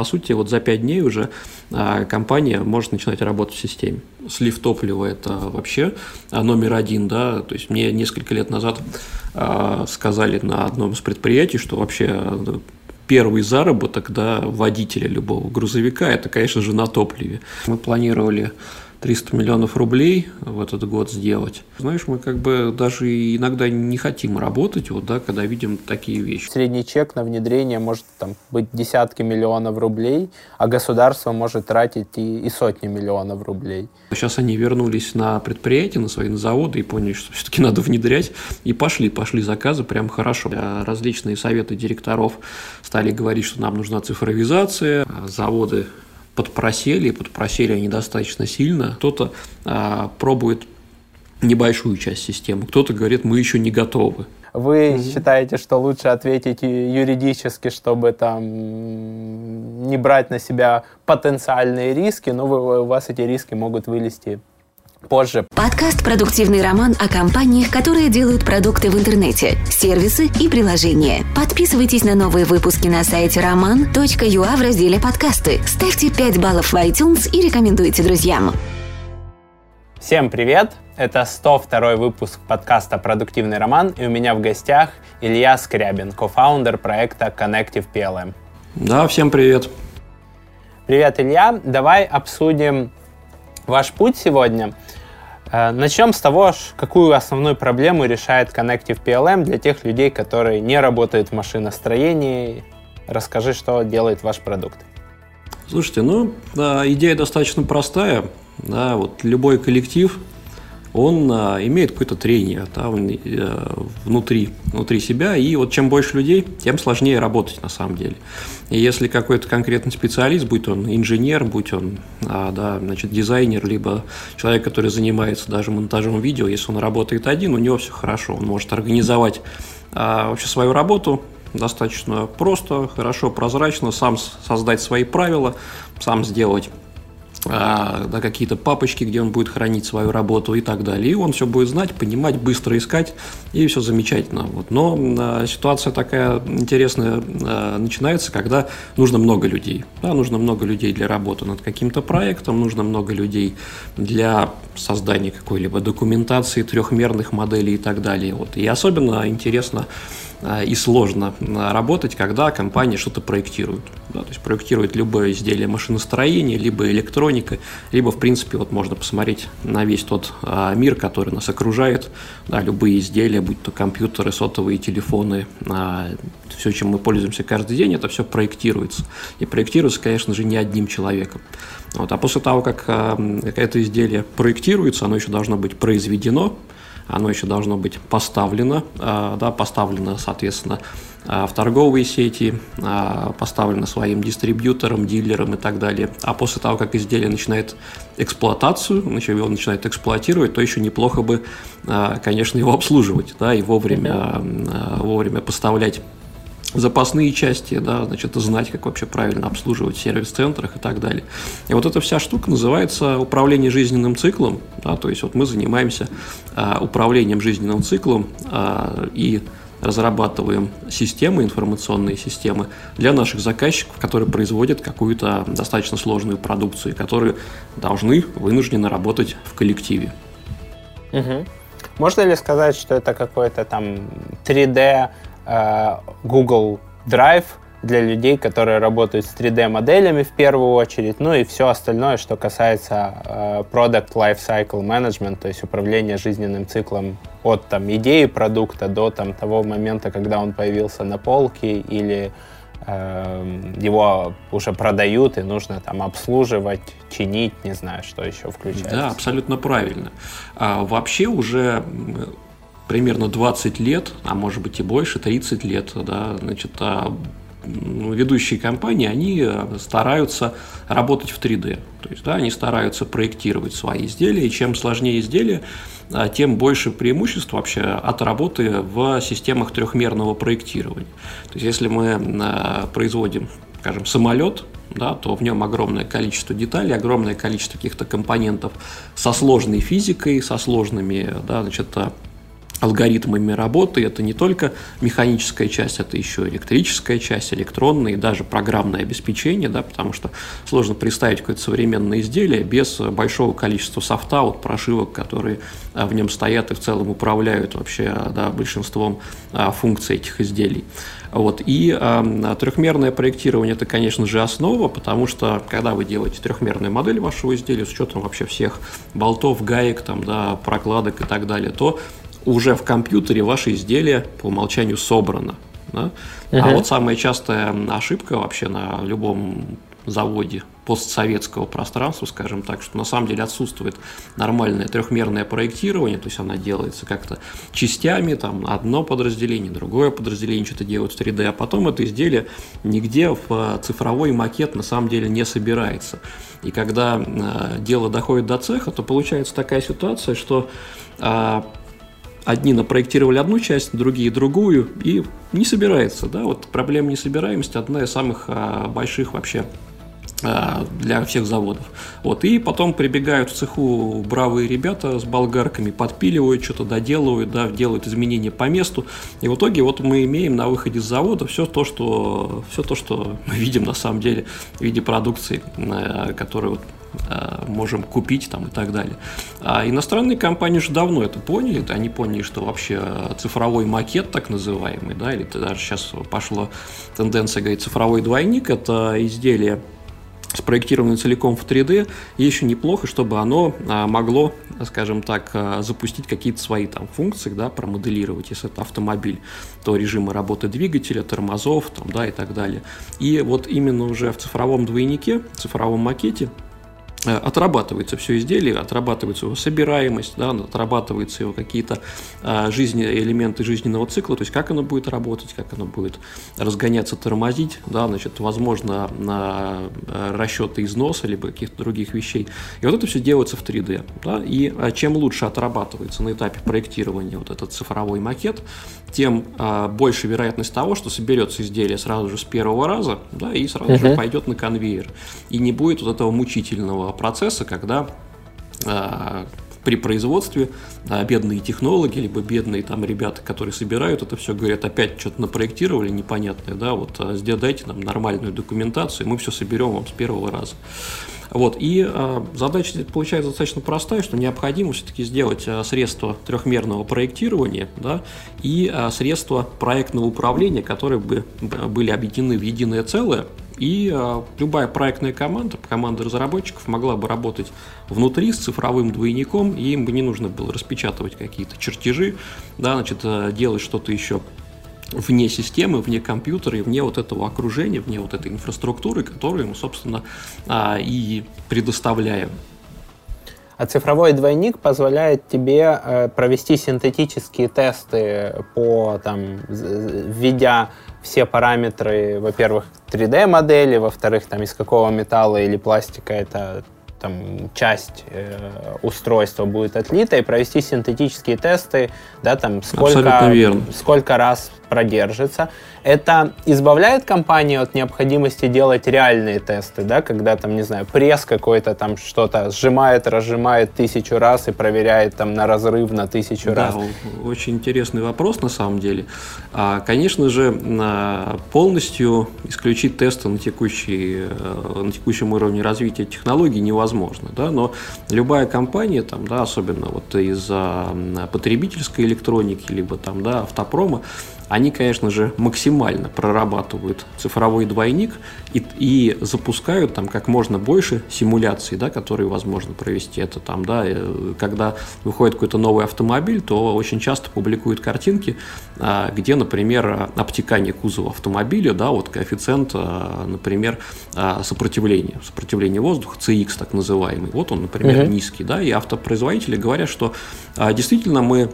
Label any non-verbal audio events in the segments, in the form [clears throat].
по сути, вот за 5 дней уже а, компания может начинать работать в системе. Слив топлива – это вообще а, номер один, да, то есть мне несколько лет назад а, сказали на одном из предприятий, что вообще первый заработок да, водителя любого грузовика – это, конечно же, на топливе. Мы планировали 300 миллионов рублей в этот год сделать. Знаешь, мы как бы даже иногда не хотим работать, вот, да, когда видим такие вещи. Средний чек на внедрение может там, быть десятки миллионов рублей, а государство может тратить и, и сотни миллионов рублей. Сейчас они вернулись на предприятия, на свои на заводы и поняли, что все-таки [laughs] надо внедрять, и пошли, пошли заказы прям хорошо. Различные советы директоров стали говорить, что нам нужна цифровизация, а заводы подпросели, подпросели они достаточно сильно. Кто-то а, пробует небольшую часть системы, кто-то говорит, мы еще не готовы. Вы mm-hmm. считаете, что лучше ответить юридически, чтобы там не брать на себя потенциальные риски, но вы, у вас эти риски могут вылезти позже. Подкаст «Продуктивный роман» о компаниях, которые делают продукты в интернете, сервисы и приложения. Подписывайтесь на новые выпуски на сайте roman.ua в разделе «Подкасты». Ставьте 5 баллов в iTunes и рекомендуйте друзьям. Всем привет! Это 102 выпуск подкаста «Продуктивный роман», и у меня в гостях Илья Скрябин, кофаундер проекта Connective PLM. Да, всем привет! Привет, Илья! Давай обсудим ваш путь сегодня. Э, начнем с того, какую основную проблему решает Connective PLM для тех людей, которые не работают в машиностроении. Расскажи, что делает ваш продукт. Слушайте, ну, да, идея достаточно простая. Да, вот любой коллектив он а, имеет какое-то трение да, а, внутри, внутри себя, и вот чем больше людей, тем сложнее работать на самом деле. И если какой-то конкретный специалист, будь он инженер, будь он а, да, значит, дизайнер, либо человек, который занимается даже монтажом видео, если он работает один, у него все хорошо, он может организовать а, вообще свою работу, достаточно просто, хорошо, прозрачно, сам создать свои правила, сам сделать да, какие-то папочки, где он будет хранить свою работу и так далее. И он все будет знать, понимать, быстро искать, и все замечательно. Вот. Но а, ситуация такая интересная а, начинается, когда нужно много людей. Да, нужно много людей для работы над каким-то проектом, нужно много людей для создания какой-либо документации, трехмерных моделей и так далее. Вот. И особенно интересно и сложно а, работать, когда компания что-то проектирует. Да, то есть проектирует любое изделие машиностроения, либо электроника, либо, в принципе, вот можно посмотреть на весь тот а, мир, который нас окружает, да, любые изделия, будь то компьютеры, сотовые телефоны, а, все, чем мы пользуемся каждый день, это все проектируется. И проектируется, конечно же, не одним человеком. Вот, а после того, как а, это изделие проектируется, оно еще должно быть произведено, оно еще должно быть поставлено, а, да, поставлено, соответственно, а, в торговые сети, а, поставлено своим дистрибьютором, дилером и так далее. А после того, как изделие начинает эксплуатацию, его начинает эксплуатировать, то еще неплохо бы, конечно, его обслуживать, да, и вовремя, вовремя поставлять запасные части, да, значит, знать, как вообще правильно обслуживать в сервис-центрах и так далее. И вот эта вся штука называется управление жизненным циклом, да, то есть вот мы занимаемся а, управлением жизненным циклом а, и разрабатываем системы, информационные системы для наших заказчиков, которые производят какую-то достаточно сложную продукцию, которые должны вынуждены работать в коллективе. Угу. Можно ли сказать, что это какой-то там 3D Э, Google Drive для людей, которые работают с 3D-моделями в первую очередь, ну и все остальное, что касается э, Product Life Cycle Management, то есть управление жизненным циклом от там, идеи продукта до там, того момента, когда он появился на полке или э, его уже продают и нужно там обслуживать, чинить, не знаю, что еще включается. Да, абсолютно правильно. А, вообще уже примерно 20 лет, а может быть и больше, 30 лет, да, значит, а, ведущие компании, они э, стараются работать в 3D. То есть, да, они стараются проектировать свои изделия, и чем сложнее изделие, а, тем больше преимуществ вообще от работы в системах трехмерного проектирования. То есть, если мы а, производим, скажем, самолет, да, то в нем огромное количество деталей, огромное количество каких-то компонентов со сложной физикой, со сложными да, значит, алгоритмами работы. Это не только механическая часть, это еще электрическая часть, электронная и даже программное обеспечение, да, потому что сложно представить какое-то современное изделие без большого количества софта, вот прошивок, которые а, в нем стоят и в целом управляют вообще да, большинством а, функций этих изделий. Вот. И э, трехмерное проектирование это, конечно же, основа, потому что когда вы делаете трехмерную модель вашего изделия с учетом вообще всех болтов, гаек, там, да, прокладок и так далее, то уже в компьютере ваше изделие по умолчанию собрано. Да? Uh-huh. А вот самая частая ошибка вообще на любом заводе постсоветского пространства, скажем так, что на самом деле отсутствует нормальное трехмерное проектирование, то есть она делается как-то частями, там одно подразделение, другое подразделение что-то делают в 3D, а потом это изделие нигде в цифровой макет на самом деле не собирается. И когда э, дело доходит до цеха, то получается такая ситуация, что э, одни напроектировали одну часть, другие другую, и не собирается, да, вот проблема несобираемости одна из самых а, больших вообще а, для всех заводов. Вот, и потом прибегают в цеху бравые ребята с болгарками, подпиливают, что-то доделывают, да, делают изменения по месту. И в итоге вот мы имеем на выходе с завода все то, что, все то, что мы видим на самом деле в виде продукции, э, которую вот можем купить там и так далее. А иностранные компании уже давно это поняли, они поняли, что вообще цифровой макет так называемый, да, или даже сейчас пошла тенденция говорить цифровой двойник, это изделие спроектировано целиком в 3D, и еще неплохо, чтобы оно а, могло, скажем так, а, запустить какие-то свои там функции, да, промоделировать, если это автомобиль, то режимы работы двигателя, тормозов, там, да, и так далее. И вот именно уже в цифровом двойнике, цифровом макете отрабатывается все изделие, отрабатывается его собираемость, да, отрабатываются его какие-то а, жизни, элементы жизненного цикла, то есть как оно будет работать, как оно будет разгоняться, тормозить, да, значит, возможно, на э, расчеты износа, либо каких-то других вещей. И вот это все делается в 3D. Да, и а, чем лучше отрабатывается на этапе проектирования вот этот цифровой макет, тем а, больше вероятность того, что соберется изделие сразу же с первого раза, да, и сразу uh-huh. же пойдет на конвейер. И не будет вот этого мучительного процесса, когда э, при производстве да, бедные технологи, либо бедные там ребята, которые собирают это все, говорят, опять что-то напроектировали непонятное, да, вот а, дайте нам нормальную документацию, мы все соберем вам с первого раза. Вот, и э, задача получается достаточно простая, что необходимо все-таки сделать э, средства трехмерного проектирования да, и э, средства проектного управления, которые бы были объединены в единое целое, и любая проектная команда, команда разработчиков могла бы работать внутри с цифровым двойником, и им бы не нужно было распечатывать какие-то чертежи, да, значит, делать что-то еще вне системы, вне компьютера и вне вот этого окружения, вне вот этой инфраструктуры, которую мы, собственно, э, и предоставляем. А цифровой двойник позволяет тебе э, провести синтетические тесты по там, введя все параметры, во-первых, 3D-модели, во-вторых, там из какого металла или пластика это там часть э, устройства будет отлита и провести синтетические тесты, да, там сколько, сколько раз продержится. Это избавляет компанию от необходимости делать реальные тесты, да, когда там, не знаю, пресс какой-то там что-то сжимает, разжимает тысячу раз и проверяет там на разрыв на тысячу да, раз. Очень интересный вопрос на самом деле. А, конечно же, полностью исключить тесты на, текущий, э, на текущем уровне развития технологий невозможно, да, но любая компания, там, да, особенно вот из-за потребительской электроники, либо там, да, автопрома, они, конечно же, максимально прорабатывают цифровой двойник и, и запускают там как можно больше симуляций, да, которые возможно провести. Это там, да, э, когда выходит какой-то новый автомобиль, то очень часто публикуют картинки, а, где, например, обтекание кузова автомобиля, да, вот коэффициент, а, например, а, сопротивления, сопротивления воздуха, CX так называемый, вот он, например, угу. низкий, да, и автопроизводители говорят, что действительно мы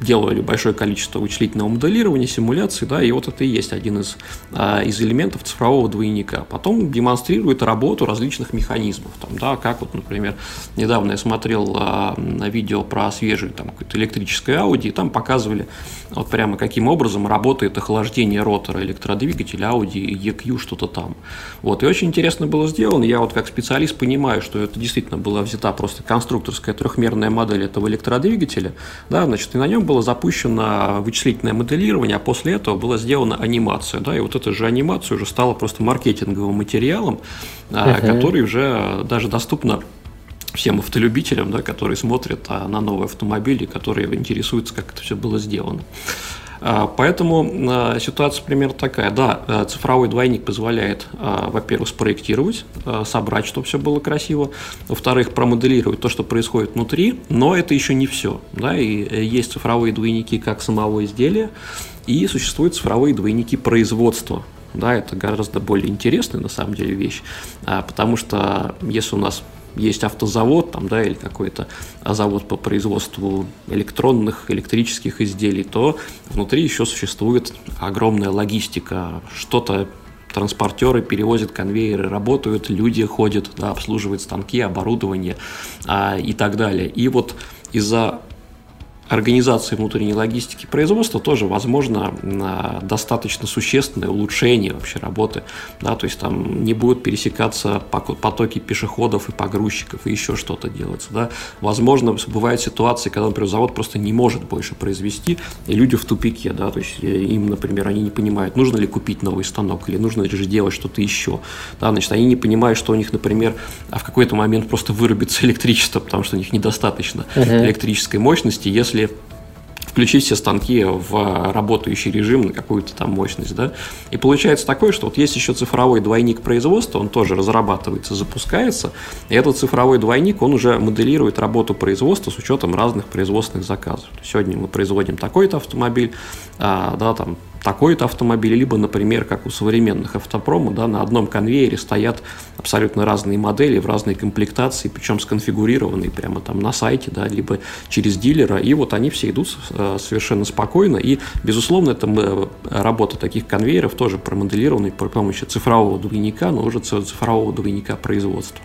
делали большое количество вычислительного моделирования, симуляций, да, и вот это и есть один из, а, из элементов цифрового двойника. Потом демонстрирует работу различных механизмов, там, да, как вот, например, недавно я смотрел а, видео про свежее там электрическое Audi, и там показывали вот прямо каким образом работает охлаждение ротора электродвигателя Audi EQ что-то там. Вот, и очень интересно было сделано, я вот как специалист понимаю, что это действительно была взята просто конструкторская трехмерная модель этого электродвигателя, да, значит, и на нем было запущено вычислительное моделирование, а после этого была сделана анимация, да, и вот эта же анимация уже стала просто маркетинговым материалом, uh-huh. который уже даже доступно всем автолюбителям, да, которые смотрят а, на новые автомобили, которые интересуются, как это все было сделано. А, поэтому а, ситуация примерно такая. Да, э, цифровой двойник позволяет, а, во-первых, спроектировать, собрать, чтобы все было красиво. Во-вторых, промоделировать то, что происходит внутри. Но это еще не все. Да, и э, есть цифровые двойники как самого изделия, и существуют цифровые двойники производства. Да, это гораздо более интересная на самом деле вещь, потому что если у нас есть автозавод там, да, или какой-то завод по производству электронных, электрических изделий, то внутри еще существует огромная логистика, что-то транспортеры перевозят конвейеры, работают, люди ходят, да, обслуживают станки, оборудование а, и так далее. И вот из-за организации внутренней логистики производства тоже возможно достаточно существенное улучшение вообще работы. Да, то есть там не будут пересекаться потоки пешеходов и погрузчиков и еще что-то делаться. Да. Возможно, бывают ситуации, когда, например, завод просто не может больше произвести, и люди в тупике. Да, то есть э, им, например, они не понимают, нужно ли купить новый станок или нужно ли же делать что-то еще. Да, значит, они не понимают, что у них, например, а в какой-то момент просто вырубится [laughs] электричество, потому что у них недостаточно uh-huh. электрической мощности, если если включить все станки в работающий режим на какую-то там мощность, да, и получается такое, что вот есть еще цифровой двойник производства, он тоже разрабатывается, запускается, и этот цифровой двойник, он уже моделирует работу производства с учетом разных производственных заказов. Сегодня мы производим такой-то автомобиль, а, да, там такой-то автомобиль, либо, например, как у современных автопрома, да, на одном конвейере стоят абсолютно разные модели в разной комплектации, причем сконфигурированные прямо там на сайте, да, либо через дилера, и вот они все идут э, совершенно спокойно, и, безусловно, это э, работа таких конвейеров тоже промоделирована при помощи цифрового двойника, но уже цифрового двойника производства.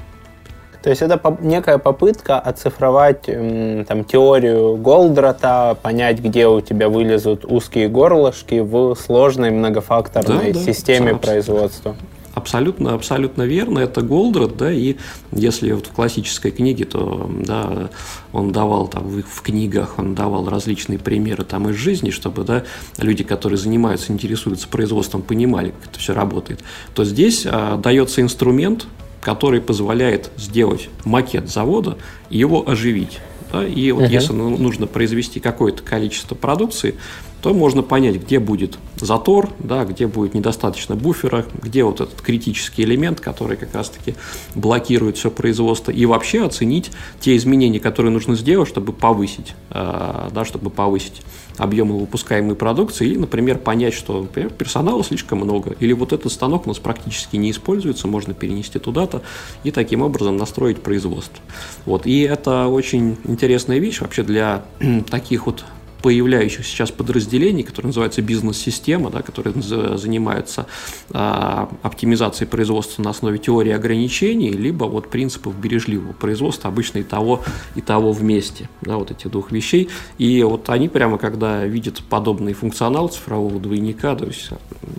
То есть это некая попытка оцифровать там, теорию Голдрата, понять, где у тебя вылезут узкие горлышки в сложной многофакторной да, системе да, производства. Абсолютно, абсолютно верно. Это Голдрат, да, и если вот в классической книге, то да, он давал там в, книгах, он давал различные примеры там из жизни, чтобы да, люди, которые занимаются, интересуются производством, понимали, как это все работает. То здесь а, дается инструмент, который позволяет сделать макет завода и его оживить. Да? И вот uh-huh. если нужно произвести какое-то количество продукции, то можно понять, где будет затор, да, где будет недостаточно буфера, где вот этот критический элемент, который как раз-таки блокирует все производство, и вообще оценить те изменения, которые нужно сделать, чтобы повысить, э, да, чтобы повысить объемы выпускаемой продукции, или, например, понять, что например, персонала слишком много, или вот этот станок у нас практически не используется, можно перенести туда-то и таким образом настроить производство. Вот. И это очень интересная вещь вообще для [clears throat] таких вот появляющихся сейчас подразделений, которые называются бизнес-система, да, которые занимаются а, оптимизацией производства на основе теории ограничений, либо вот принципов бережливого производства, обычно и того, и того вместе, да, вот этих двух вещей. И вот они прямо, когда видят подобный функционал цифрового двойника, то есть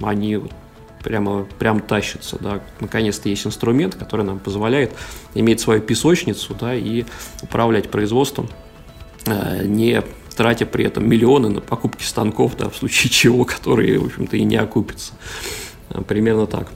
они прямо, прям тащатся, да, наконец-то есть инструмент, который нам позволяет иметь свою песочницу, да, и управлять производством, а, не тратя при этом миллионы на покупки станков, да, в случае [laughs] чего, которые, в общем-то, и не окупятся. А, примерно так.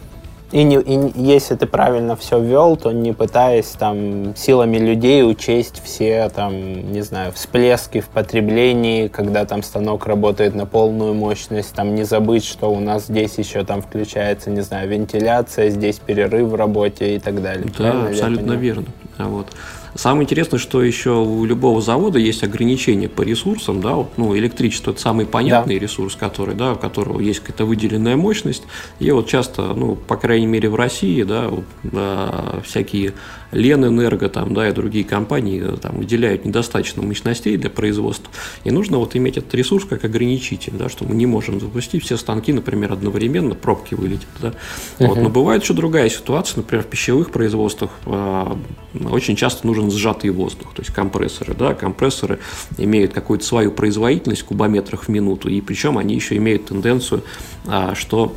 И, не, и если ты правильно все ввел, то не пытаясь там силами людей учесть все там, не знаю, всплески в потреблении, когда там станок работает на полную мощность, там не забыть, что у нас здесь еще там включается, не знаю, вентиляция, здесь перерыв в работе и так далее. Да, правильно абсолютно верно. Вот. Самое интересное, что еще у любого завода есть ограничения по ресурсам, да, вот, ну, электричество это самый понятный да. ресурс, который, да, у которого есть какая-то выделенная мощность, и вот часто, ну, по крайней мере в России, да, вот, да всякие Ленэнерго там, да, и другие компании э, там выделяют недостаточно мощностей для производства, и нужно вот иметь этот ресурс как ограничитель, да, что мы не можем запустить все станки, например, одновременно, пробки вылетят, да. Uh-huh. Вот, но бывает еще другая ситуация, например, в пищевых производствах э, очень часто нужен сжатый воздух, то есть компрессоры, да, компрессоры имеют какую-то свою производительность в кубометрах в минуту, и причем они еще имеют тенденцию, э, что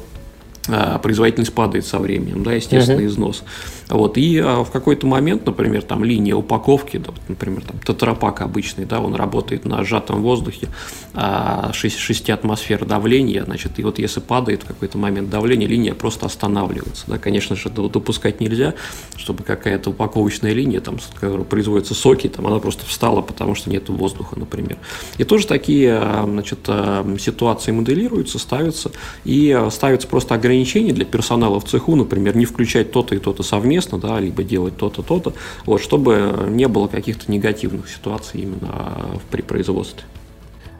а, производительность падает со временем, да, естественно, uh-huh. износ. Вот, и а, в какой-то момент, например, там линия упаковки, да, например, там тетрапак обычный, да, он работает на сжатом воздухе, а, 6, 6 атмосфер давления, значит, и вот если падает в какой-то момент давление, линия просто останавливается, да, конечно же, допускать нельзя, чтобы какая-то упаковочная линия, там, с которой производятся соки, там, она просто встала, потому что нет воздуха, например. И тоже такие, а, значит, ситуации моделируются, ставятся, и ставятся просто ограничения для персонала в цеху, например, не включать то-то и то-то совместно, да, либо делать то-то, то-то, вот, чтобы не было каких-то негативных ситуаций именно при производстве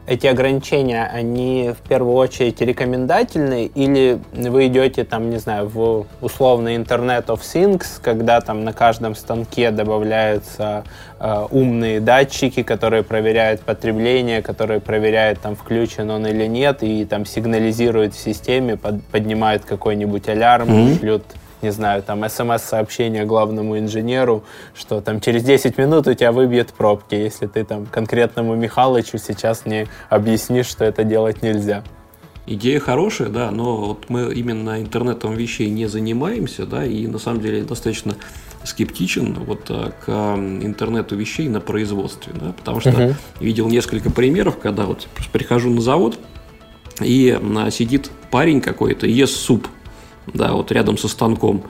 эти ограничения, они в первую очередь рекомендательные, или вы идете там, не знаю, в условный Internet of Things, когда там на каждом станке добавляются э, умные датчики, которые проверяют потребление, которые проверяют, там, включен он или нет, и там сигнализируют в системе, под, поднимают какой-нибудь алярм, mm-hmm. шлют не знаю, там смс-сообщение главному инженеру, что там через 10 минут у тебя выбьет пробки, если ты там конкретному Михалычу сейчас не объяснишь, что это делать нельзя. Идея хорошая, да, но вот мы именно интернетом вещей не занимаемся, да, и на самом деле достаточно скептичен вот э, к интернету вещей на производстве, да, потому что uh-huh. видел несколько примеров, когда вот прихожу на завод и сидит парень какой-то ест суп, да, вот рядом со станком.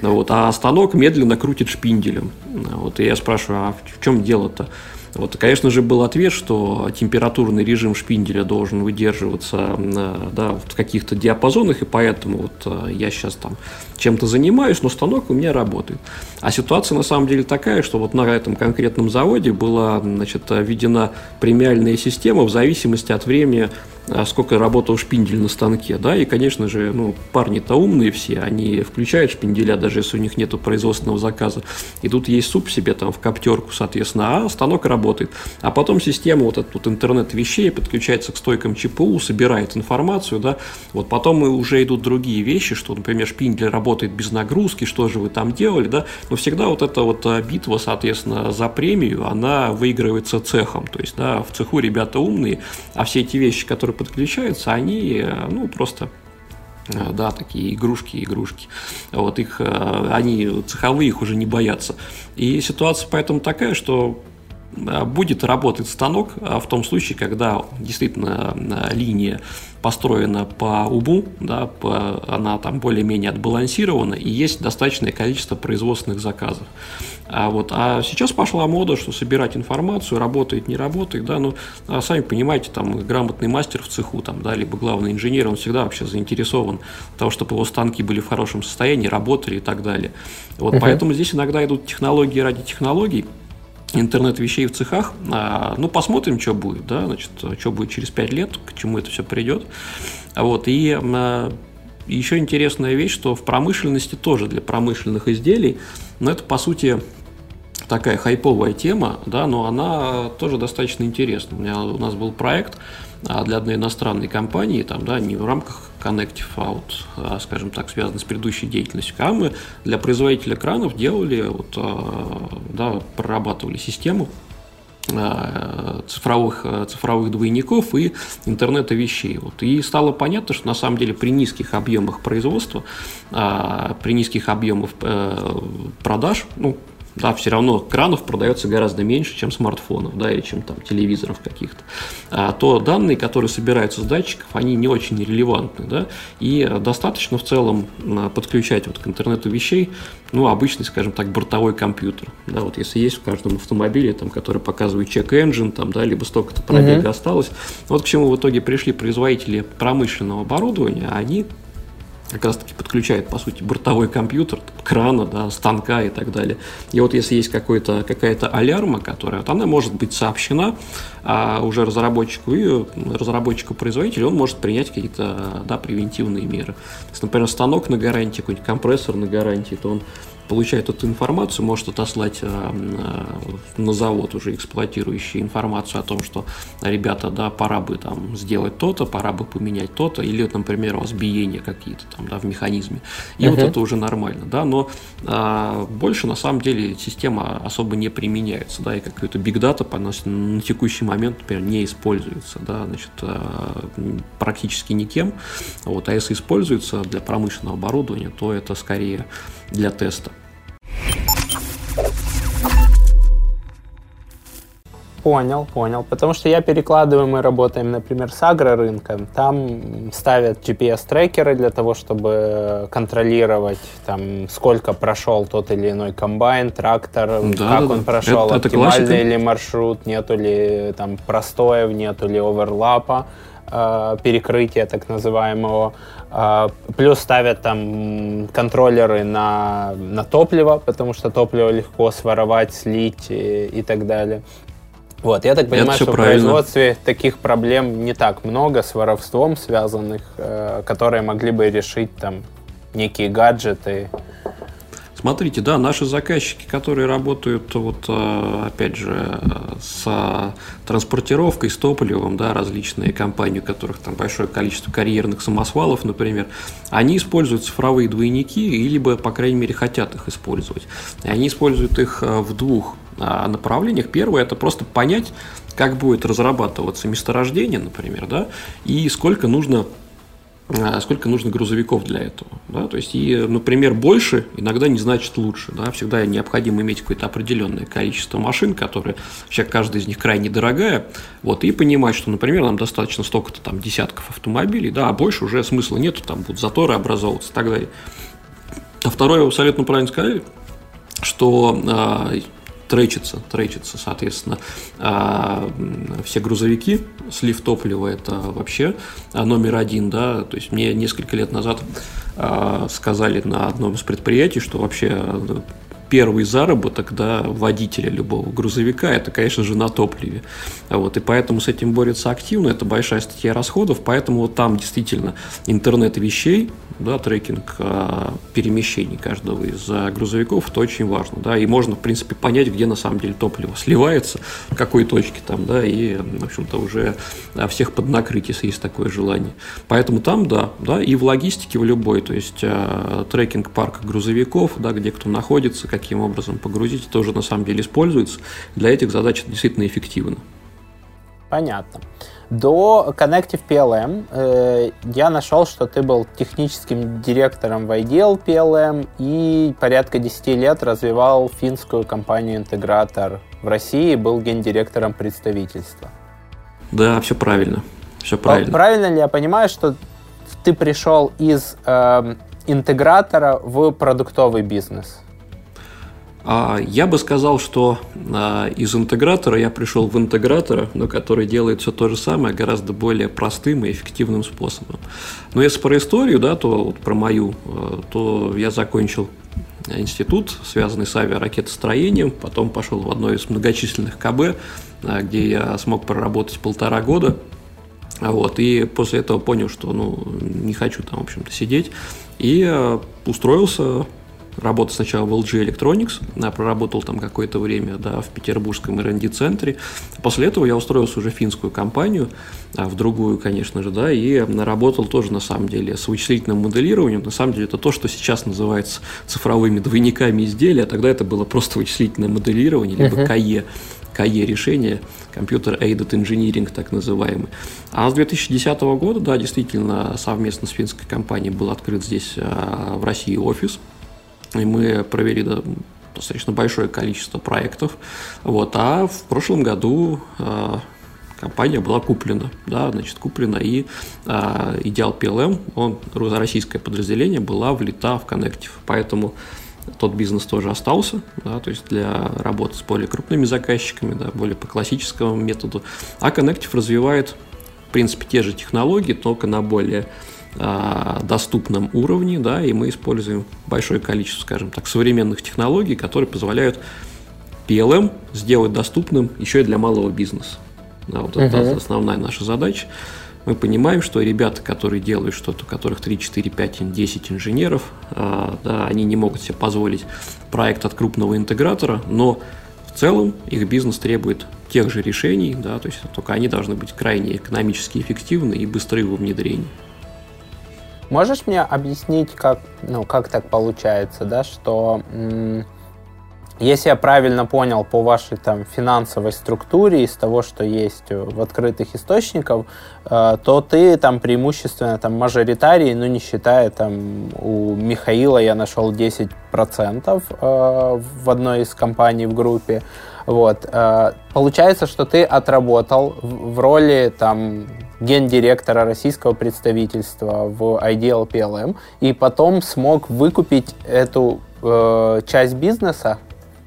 Вот, а станок медленно крутит шпинделем. Вот, и я спрашиваю, а в чем дело-то? Вот, конечно же, был ответ, что температурный режим шпинделя должен выдерживаться да, в каких-то диапазонах, и поэтому вот э, я сейчас там чем-то занимаюсь, но станок у меня работает. А ситуация на самом деле такая, что вот на этом конкретном заводе была значит, введена премиальная система в зависимости от времени сколько работал шпиндель на станке, да, и, конечно же, ну, парни-то умные все, они включают шпинделя, даже если у них нет производственного заказа, и тут есть суп себе там в коптерку, соответственно, а станок работает. А потом система, вот этот вот интернет вещей подключается к стойкам ЧПУ, собирает информацию, да, вот потом уже идут другие вещи, что, например, шпиндель работает без нагрузки, что же вы там делали, да, но всегда вот эта вот а, битва, соответственно, за премию, она выигрывается цехом, то есть, да, в цеху ребята умные, а все эти вещи, которые подключаются, они, э, ну, просто э, да, такие игрушки, игрушки. Вот их, э, они цеховые их уже не боятся. И ситуация поэтому такая, что будет работать станок в том случае, когда действительно линия построена по уму, да, по, она там более-менее отбалансирована и есть достаточное количество производственных заказов. А, вот, а сейчас пошла мода, что собирать информацию, работает, не работает, да, ну, а сами понимаете, там, грамотный мастер в цеху, там, да, либо главный инженер, он всегда вообще заинтересован в том, чтобы его станки были в хорошем состоянии, работали и так далее. Вот, uh-huh. поэтому здесь иногда идут технологии ради технологий, интернет вещей в цехах. А, ну, посмотрим, что будет, да, значит, что будет через 5 лет, к чему это все придет. Вот, и а, еще интересная вещь, что в промышленности тоже для промышленных изделий, но это, по сути, такая хайповая тема, да, но она тоже достаточно интересна. У, меня, у нас был проект а, для одной иностранной компании, там, да, не в рамках Connective, а вот, а, скажем так, связанный с предыдущей деятельностью, а мы для производителя кранов делали, вот, а, да, прорабатывали систему цифровых, цифровых двойников и интернета вещей. Вот. И стало понятно, что на самом деле при низких объемах производства, при низких объемах э, продаж, ну, да, все равно кранов продается гораздо меньше, чем смартфонов, да, или чем там телевизоров каких-то, а, то данные, которые собираются с датчиков, они не очень релевантны, да, и достаточно в целом подключать вот к интернету вещей, ну, обычный, скажем так, бортовой компьютер, да, вот если есть в каждом автомобиле, там, который показывает чек-энджин, там, да, либо столько-то пробега mm-hmm. осталось, вот к чему в итоге пришли производители промышленного оборудования, они как раз таки подключает, по сути, бортовой компьютер, крана, да, станка и так далее. И вот если есть какой-то, какая-то алярма, которая, вот она может быть сообщена а уже разработчику и разработчику-производителю, он может принять какие-то да, превентивные меры. Если, например, станок на гарантии, какой-нибудь компрессор на гарантии, то он получает эту информацию, может отослать э, э, на завод уже эксплуатирующий информацию о том, что ребята, да, пора бы там сделать то-то, пора бы поменять то-то, или, например, у вас биения какие-то там, да, в механизме. И uh-huh. вот это уже нормально, да, но а, больше на самом деле система особо не применяется, да, и какой-то big data по, на, на текущий момент, например, не используется, да, значит, а, практически никем. Вот, а если используется для промышленного оборудования, то это скорее для теста. Понял, понял. Потому что я перекладываю, мы работаем, например, с агрорынком. Там ставят GPS-трекеры для того, чтобы контролировать, там, сколько прошел тот или иной комбайн, трактор, да, как да, он да. прошел, это, оптимальный это ли маршрут, нету ли там простоев, нету ли оверлапа э, перекрытия так называемого. Э, плюс ставят там контроллеры на, на топливо, потому что топливо легко своровать, слить и, и так далее. Вот, я так понимаю, что в производстве таких проблем не так много с воровством связанных, э, которые могли бы решить там некие гаджеты. Смотрите, да, наши заказчики, которые работают, вот, э, опять же, с транспортировкой, с топливом, да, различные компании, у которых там большое количество карьерных самосвалов, например, они используют цифровые двойники, либо, по крайней мере, хотят их использовать. И они используют их э, в двух а, направлениях. Первое – это просто понять, как будет разрабатываться месторождение, например, да, и сколько нужно сколько нужно грузовиков для этого. Да? То есть, и, например, больше иногда не значит лучше. Да? Всегда необходимо иметь какое-то определенное количество машин, которые, вообще каждая из них крайне дорогая, вот, и понимать, что, например, нам достаточно столько-то там десятков автомобилей, да, а больше уже смысла нету, там будут заторы образовываться и так далее. А второе, вы абсолютно правильно сказали, что а, тречится, тречится, соответственно, а, все грузовики, слив топлива это вообще а, номер один, да, то есть мне несколько лет назад а, сказали на одном из предприятий, что вообще первый заработок да, водителя любого грузовика, это, конечно же, на топливе. Вот, и поэтому с этим борется активно, это большая статья расходов, поэтому вот там действительно интернет вещей, да, трекинг а, перемещений каждого из а, грузовиков, это очень важно, да, и можно, в принципе, понять, где на самом деле топливо сливается, в какой точке там, да, и, в общем-то, уже а, всех поднакрыть, если есть такое желание. Поэтому там, да, да, и в логистике в любой, то есть а, трекинг парка грузовиков, да, где кто находится, каким образом погрузить, тоже на самом деле используется. Для этих задач это действительно эффективно. Понятно. До Connective PLM э, я нашел, что ты был техническим директором в IDEAL PLM и порядка 10 лет развивал финскую компанию-интегратор в России, был гендиректором представительства. Да, все правильно. Все правильно. Правильно ли я понимаю, что ты пришел из э, интегратора в продуктовый бизнес? А, я бы сказал, что а, из интегратора я пришел в интегратора, но который делает все то же самое гораздо более простым и эффективным способом. Но если про историю, да, то вот про мою, а, то я закончил институт, связанный с авиаракетостроением, потом пошел в одно из многочисленных КБ, где я смог проработать полтора года, вот, и после этого понял, что ну, не хочу там, в общем-то, сидеть, и устроился работал сначала в LG Electronics, я проработал там какое-то время да, в петербургском R&D центре. После этого я устроился уже в финскую компанию, а, в другую, конечно же, да, и работал тоже на самом деле с вычислительным моделированием. На самом деле это то, что сейчас называется цифровыми двойниками изделия, а тогда это было просто вычислительное моделирование, либо КАЕ. КАЕ решение, компьютер Aided Engineering так называемый. А с 2010 года, да, действительно, совместно с финской компанией был открыт здесь а, в России офис, и мы провели достаточно большое количество проектов. Вот, а в прошлом году э, компания была куплена, да, значит, куплена, и э, Идеал PLM, он, российское подразделение, была влита в Connective, поэтому тот бизнес тоже остался, да, то есть для работы с более крупными заказчиками, да, более по классическому методу. А Connective развивает, в принципе, те же технологии, только на более доступном уровне, да, и мы используем большое количество, скажем так, современных технологий, которые позволяют PLM сделать доступным еще и для малого бизнеса. Да, вот uh-huh. это основная наша задача. Мы понимаем, что ребята, которые делают что-то, у которых 3, 4, 5, 10 инженеров, а, да, они не могут себе позволить проект от крупного интегратора, но в целом их бизнес требует тех же решений, да, то есть только они должны быть крайне экономически эффективны и быстрые во внедрении. Можешь мне объяснить, как, ну, как так получается, да, что если я правильно понял по вашей там финансовой структуре из того, что есть в открытых источниках, э, то ты там преимущественно там мажоритарий, ну не считая там у Михаила я нашел 10% э, в одной из компаний в группе. Вот. Э, получается, что ты отработал в роли там гендиректора российского представительства в IDL PLM и потом смог выкупить эту э, часть бизнеса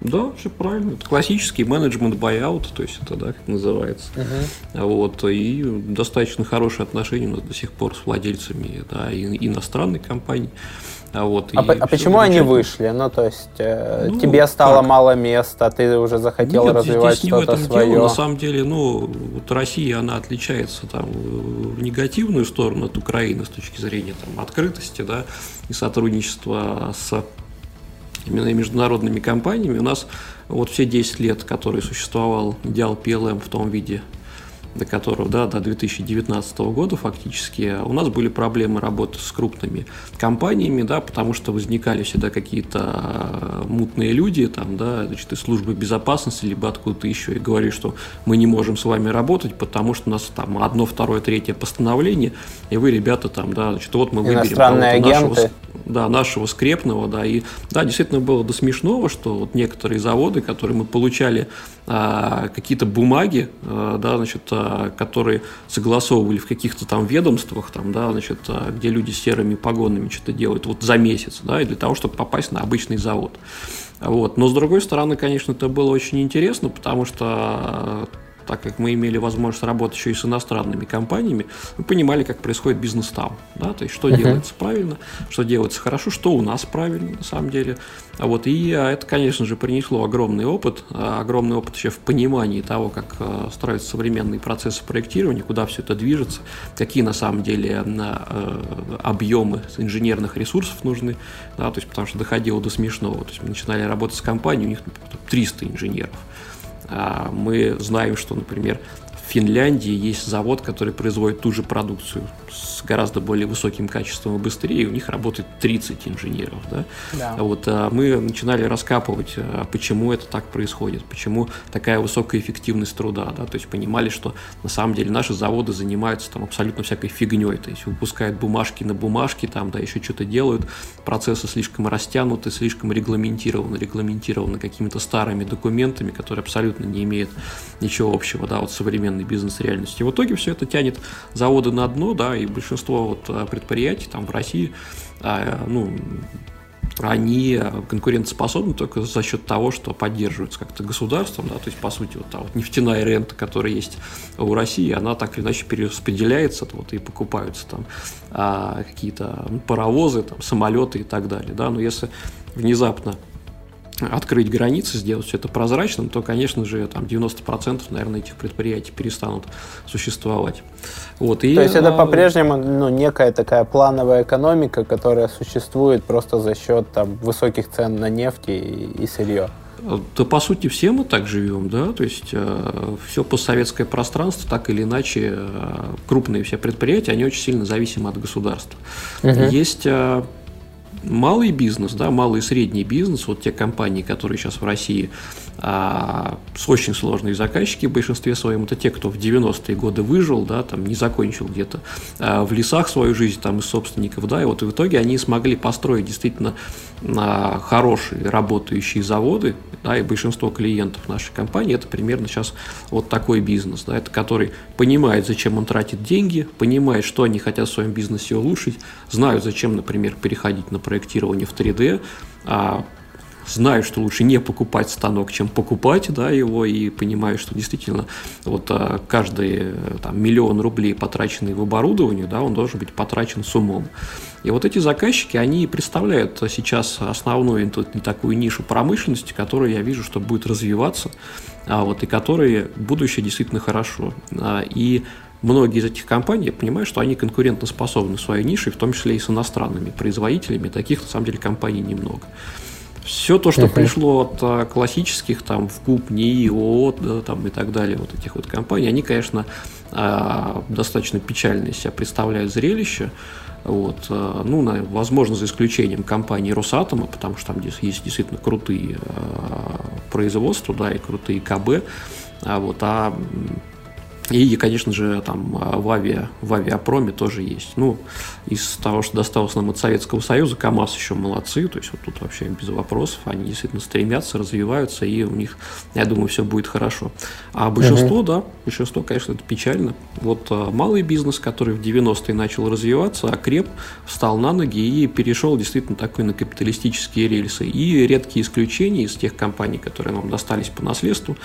да, все правильно. Это классический менеджмент buyout, то есть это, да, как называется. Uh-huh. Вот, и достаточно хорошие отношения у нас до сих пор с владельцами да, и, иностранной компании. А, вот, а, а почему они вышли? Ну, то есть, э, ну, тебе стало как? мало места, ты уже захотел Нет, развивать что-то свое? Дело. На самом деле, ну, вот Россия, она отличается там в негативную сторону от Украины с точки зрения там, открытости, да, и сотрудничества с именно международными компаниями. У нас вот все 10 лет, которые существовал идеал PLM в том виде, до которого, да, до 2019 года фактически, у нас были проблемы работы с крупными компаниями, да, потому что возникали всегда какие-то мутные люди, там, да, значит, из службы безопасности, либо откуда-то еще, и говорили, что мы не можем с вами работать, потому что у нас там одно, второе, третье постановление, и вы, ребята, там, да, значит, вот мы выберем нашего, да, нашего скрепного, да, и да, действительно было до смешного, что вот некоторые заводы, которые мы получали а, какие-то бумаги, а, да, значит, а, которые согласовывали в каких-то там ведомствах, там, да, значит, а, где люди с серыми погонами что-то делают вот за месяц, да, и для того, чтобы попасть на обычный завод. Вот. Но с другой стороны, конечно, это было очень интересно, потому что так как мы имели возможность работать еще и с иностранными компаниями, мы понимали, как происходит бизнес там, да, то есть что uh-huh. делается правильно, что делается хорошо, что у нас правильно на самом деле. А вот и а, это, конечно же, принесло огромный опыт, а, огромный опыт еще в понимании того, как а, строятся современные процессы проектирования, куда все это движется, какие на самом деле объемы инженерных ресурсов нужны, да, то есть потому что доходило до смешного, то есть мы начинали работать с компанией, у них 300 инженеров, а, мы знаем, что, например, Финляндии есть завод, который производит ту же продукцию с гораздо более высоким качеством и быстрее, у них работает 30 инженеров. Да? Да. Вот, а мы начинали раскапывать, а, почему это так происходит, почему такая высокая эффективность труда. Да? То есть понимали, что на самом деле наши заводы занимаются там абсолютно всякой фигней, то есть выпускают бумажки на бумажке, там, да, еще что-то делают, процессы слишком растянуты, слишком регламентированы, регламентированы какими-то старыми документами, которые абсолютно не имеют ничего общего, да, вот современной бизнес-реальности. В итоге все это тянет заводы на дно, да, и большинство вот а, предприятий там в России, а, ну, они конкурентоспособны только за счет того, что поддерживаются как-то государством, да, то есть, по сути, вот та вот нефтяная рента, которая есть у России, она так или иначе перераспределяется, вот, и покупаются там а, какие-то паровозы, там, самолеты и так далее, да, но если внезапно открыть границы, сделать все это прозрачным, то, конечно же, там 90% наверное, этих предприятий перестанут существовать. Вот, и, то есть это а, по-прежнему ну, некая такая плановая экономика, которая существует просто за счет там, высоких цен на нефть и, и сырье? Да, по сути, все мы так живем, да, то есть э, все постсоветское пространство, так или иначе, э, крупные все предприятия, они очень сильно зависимы от государства. Угу. Есть э, малый бизнес, да, малый и средний бизнес, вот те компании, которые сейчас в России а, очень сложные заказчики в большинстве своем, это те, кто в 90-е годы выжил, да, там не закончил где-то а, в лесах свою жизнь там из собственников, да, и вот в итоге они смогли построить действительно а, хорошие работающие заводы, да, и большинство клиентов нашей компании это примерно сейчас вот такой бизнес, да, это который понимает, зачем он тратит деньги, понимает, что они хотят в своем бизнесе улучшить, знают, зачем, например, переходить на проектирование в 3D, а, знаю, что лучше не покупать станок, чем покупать да, его, и понимаю, что действительно вот а, каждый там, миллион рублей, потраченный в оборудование, да, он должен быть потрачен с умом. И вот эти заказчики, они представляют сейчас основную такую нишу промышленности, которую я вижу, что будет развиваться, а вот, и которые будущее действительно хорошо. А, и многие из этих компаний, я понимаю, что они конкурентоспособны в своей нише, в том числе и с иностранными производителями. Таких, на самом деле, компаний немного. Все то, что uh-huh. пришло от а, классических, там, в КУП, НИИ, ООО, да, там, и так далее, вот этих вот компаний, они, конечно, а, достаточно печальные себя представляют зрелище. Вот, а, ну, на, возможно, за исключением компании Росатома, потому что там есть действительно крутые производства, да, и крутые КБ. А, вот, а и, конечно же, там а, в, авиа, в авиапроме тоже есть. Ну, из того, что досталось нам от Советского Союза, КАМАЗ еще молодцы, то есть вот тут вообще без вопросов, они действительно стремятся, развиваются, и у них, я думаю, все будет хорошо. А большинство, угу. да, большинство, конечно, это печально. Вот а, малый бизнес, который в 90-е начал развиваться, окреп, встал на ноги и перешел действительно такой на капиталистические рельсы. И редкие исключения из тех компаний, которые нам достались по наследству,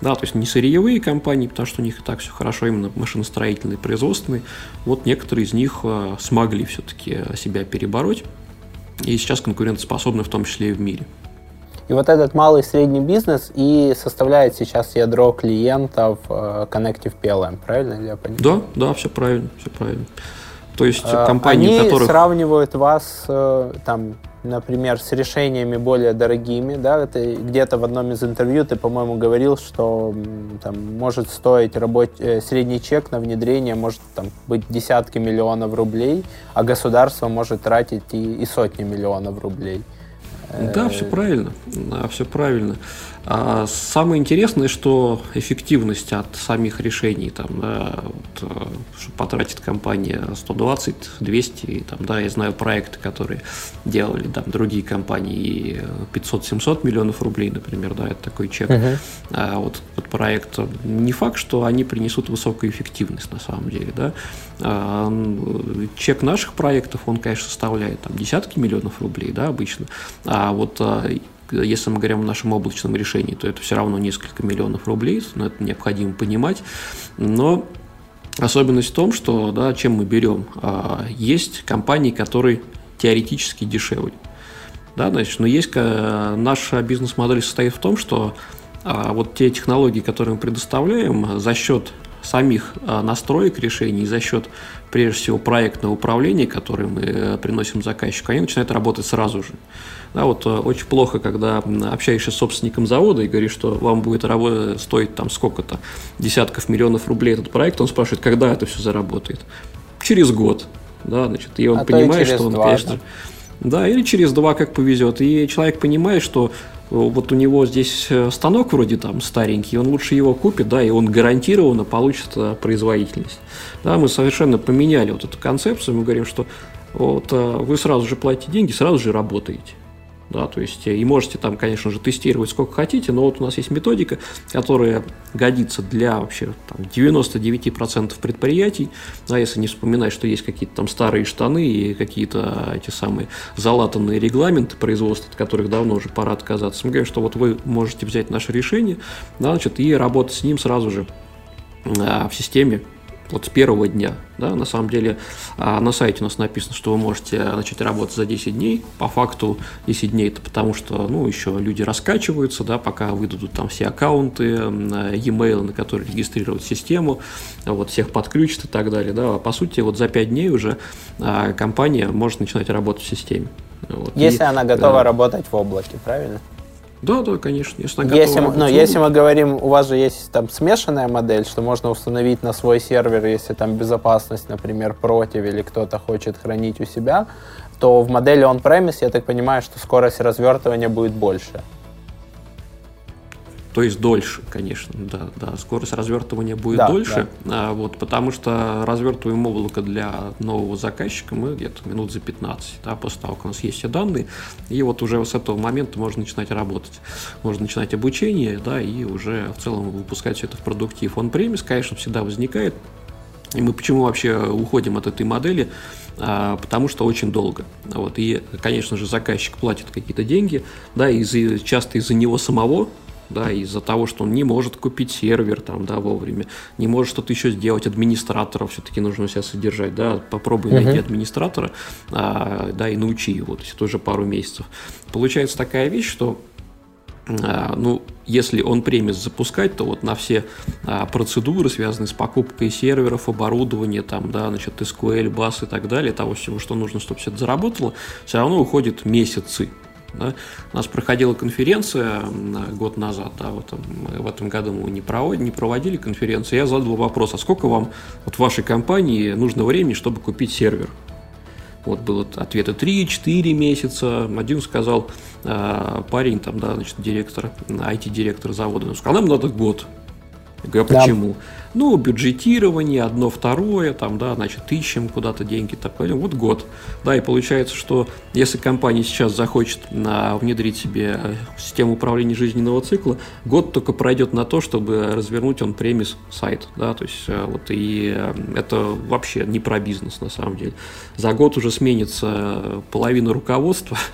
да, то есть не сырьевые компании, потому что у них и так все хорошо, именно машиностроительные, производственные. Вот некоторые из них а, смогли все-таки себя перебороть и сейчас конкурентоспособны в том числе и в мире. И вот этот малый и средний бизнес и составляет сейчас ядро клиентов э, Connective PLM, правильно я понимаю? Да, да, все правильно, все правильно. То есть компании, Они которых... сравнивают вас э, там например, с решениями более дорогими, да, ты где-то в одном из интервью ты, по-моему, говорил, что там может стоить работ... Э, средний чек на внедрение может там быть десятки миллионов рублей, а государство может тратить и, и сотни миллионов рублей. Да, все правильно, да, все правильно. А самое интересное, что эффективность от самих решений, там, да, вот, э, что потратит компания 120, 200, там, да, я знаю проекты, которые делали там другие компании 500-700 миллионов рублей, например, да, это такой чек. Uh-huh. А вот этот проект не факт, что они принесут высокую эффективность на самом деле, да. А, чек наших проектов, он, конечно, составляет там десятки миллионов рублей, да, обычно. А вот а, если мы говорим о нашем облачном решении, то это все равно несколько миллионов рублей, но это необходимо понимать. Но особенность в том, что да, чем мы берем, а, есть компании, которые теоретически дешевле. Да, значит, но есть наша бизнес-модель состоит в том, что а, вот те технологии, которые мы предоставляем, за счет самих а, настроек решений, за счет, прежде всего, проектного управления, которое мы э, приносим заказчику, они начинают работать сразу же. Да, вот э, очень плохо, когда общаешься с собственником завода и говоришь, что вам будет стоить там сколько-то, десятков миллионов рублей этот проект, он спрашивает, когда это все заработает. Через год. Да, значит, и он а понимает, что он, два, конечно, да? или через два, как повезет. И человек понимает, что вот у него здесь э, станок вроде там старенький, он лучше его купит, да, и он гарантированно получит э, производительность. Да, мы совершенно поменяли вот эту концепцию, мы говорим, что вот вы сразу же платите деньги, сразу же работаете да, то есть и можете там, конечно же, тестировать сколько хотите, но вот у нас есть методика, которая годится для вообще там, 99% предприятий, да, если не вспоминать, что есть какие-то там старые штаны и какие-то эти самые залатанные регламенты производства, от которых давно уже пора отказаться. Мы говорим, что вот вы можете взять наше решение, да, значит, и работать с ним сразу же а, в системе вот с первого дня. Да, на самом деле а, на сайте у нас написано, что вы можете начать работать за 10 дней. По факту 10 дней это потому, что ну, еще люди раскачиваются, да, пока выдадут там все аккаунты, e-mail, на которые регистрируют систему, вот, всех подключат и так далее. Да. По сути, вот за 5 дней уже а, компания может начинать работать в системе. Вот. Если и, она готова да. работать в облаке, правильно? Да, да, конечно. Если, если, мы, ну, если мы говорим, у вас же есть там смешанная модель, что можно установить на свой сервер, если там безопасность, например, против или кто-то хочет хранить у себя, то в модели on-premise, я так понимаю, что скорость развертывания будет больше. То есть дольше, конечно, да, да. Скорость развертывания будет да, дольше, да. А, вот, потому что развертываем облако для нового заказчика мы где-то минут за 15, да, после того, как у нас есть все данные, и вот уже с этого момента можно начинать работать. Можно начинать обучение, да, и уже в целом выпускать все это в продуктив. Он премис, конечно, всегда возникает, и мы почему вообще уходим от этой модели? А, потому что очень долго. Вот, и, конечно же, заказчик платит какие-то деньги, да, и из часто из-за него самого да, из-за того, что он не может купить сервер там, да, вовремя, не может что-то еще сделать, администратора все-таки нужно себя содержать, да, попробуй uh-huh. найти администратора, а, да, и научи его, то есть тоже пару месяцев. Получается такая вещь, что а, ну, если он премис запускать, то вот на все а, процедуры, связанные с покупкой серверов, оборудования, там, да, значит, SQL, BAS и так далее, того всего, что нужно, чтобы все это заработало, все равно уходит месяцы. Да? У нас проходила конференция год назад, да, вот, в этом году мы не проводили, не проводили конференцию. Я задал вопрос, а сколько вам вот вашей компании нужно времени, чтобы купить сервер? Вот было ответы 3-4 месяца. Один сказал, э, парень, там, да, значит, директор, IT-директор завода, он сказал, нам надо год. Я говорю, а почему? Да. Ну, бюджетирование, одно, второе, там, да, значит, ищем куда-то деньги, такое, вот год. Да, и получается, что если компания сейчас захочет на, внедрить себе систему управления жизненного цикла, год только пройдет на то, чтобы развернуть он премис сайт, да, то есть э, вот и э, это вообще не про бизнес на самом деле. За год уже сменится половина руководства. [laughs]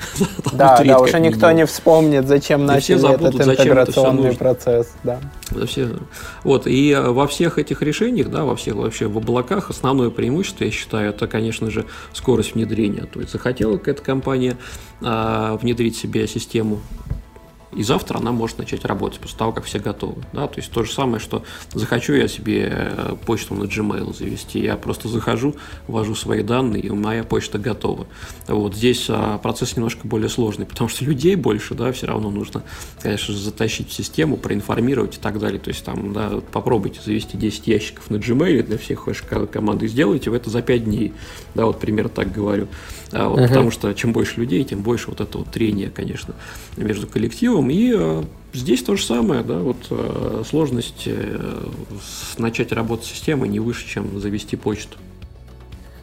Да, да, уже никто не вспомнит, зачем начали этот интеграционный процесс, да. Все, вот, и э, во всех всех этих решениях, да, во всех вообще в облаках основное преимущество, я считаю, это, конечно же, скорость внедрения. То есть захотела какая-то компания а, внедрить себе систему и завтра она может начать работать после того, как все готовы. Да? То есть то же самое, что захочу я себе э, почту на Gmail завести, я просто захожу, ввожу свои данные, и моя почта готова. Вот здесь а, процесс немножко более сложный, потому что людей больше, да, все равно нужно, конечно же, затащить в систему, проинформировать и так далее. То есть там, да, попробуйте завести 10 ящиков на Gmail для всех ваших команды, сделайте вы это за 5 дней. Да, вот примерно так говорю. А, вот, uh-huh. Потому что чем больше людей, тем больше вот этого трения, конечно, между коллективом. И э, здесь то же самое, да, вот э, сложность э, начать работать с системой не выше, чем завести почту.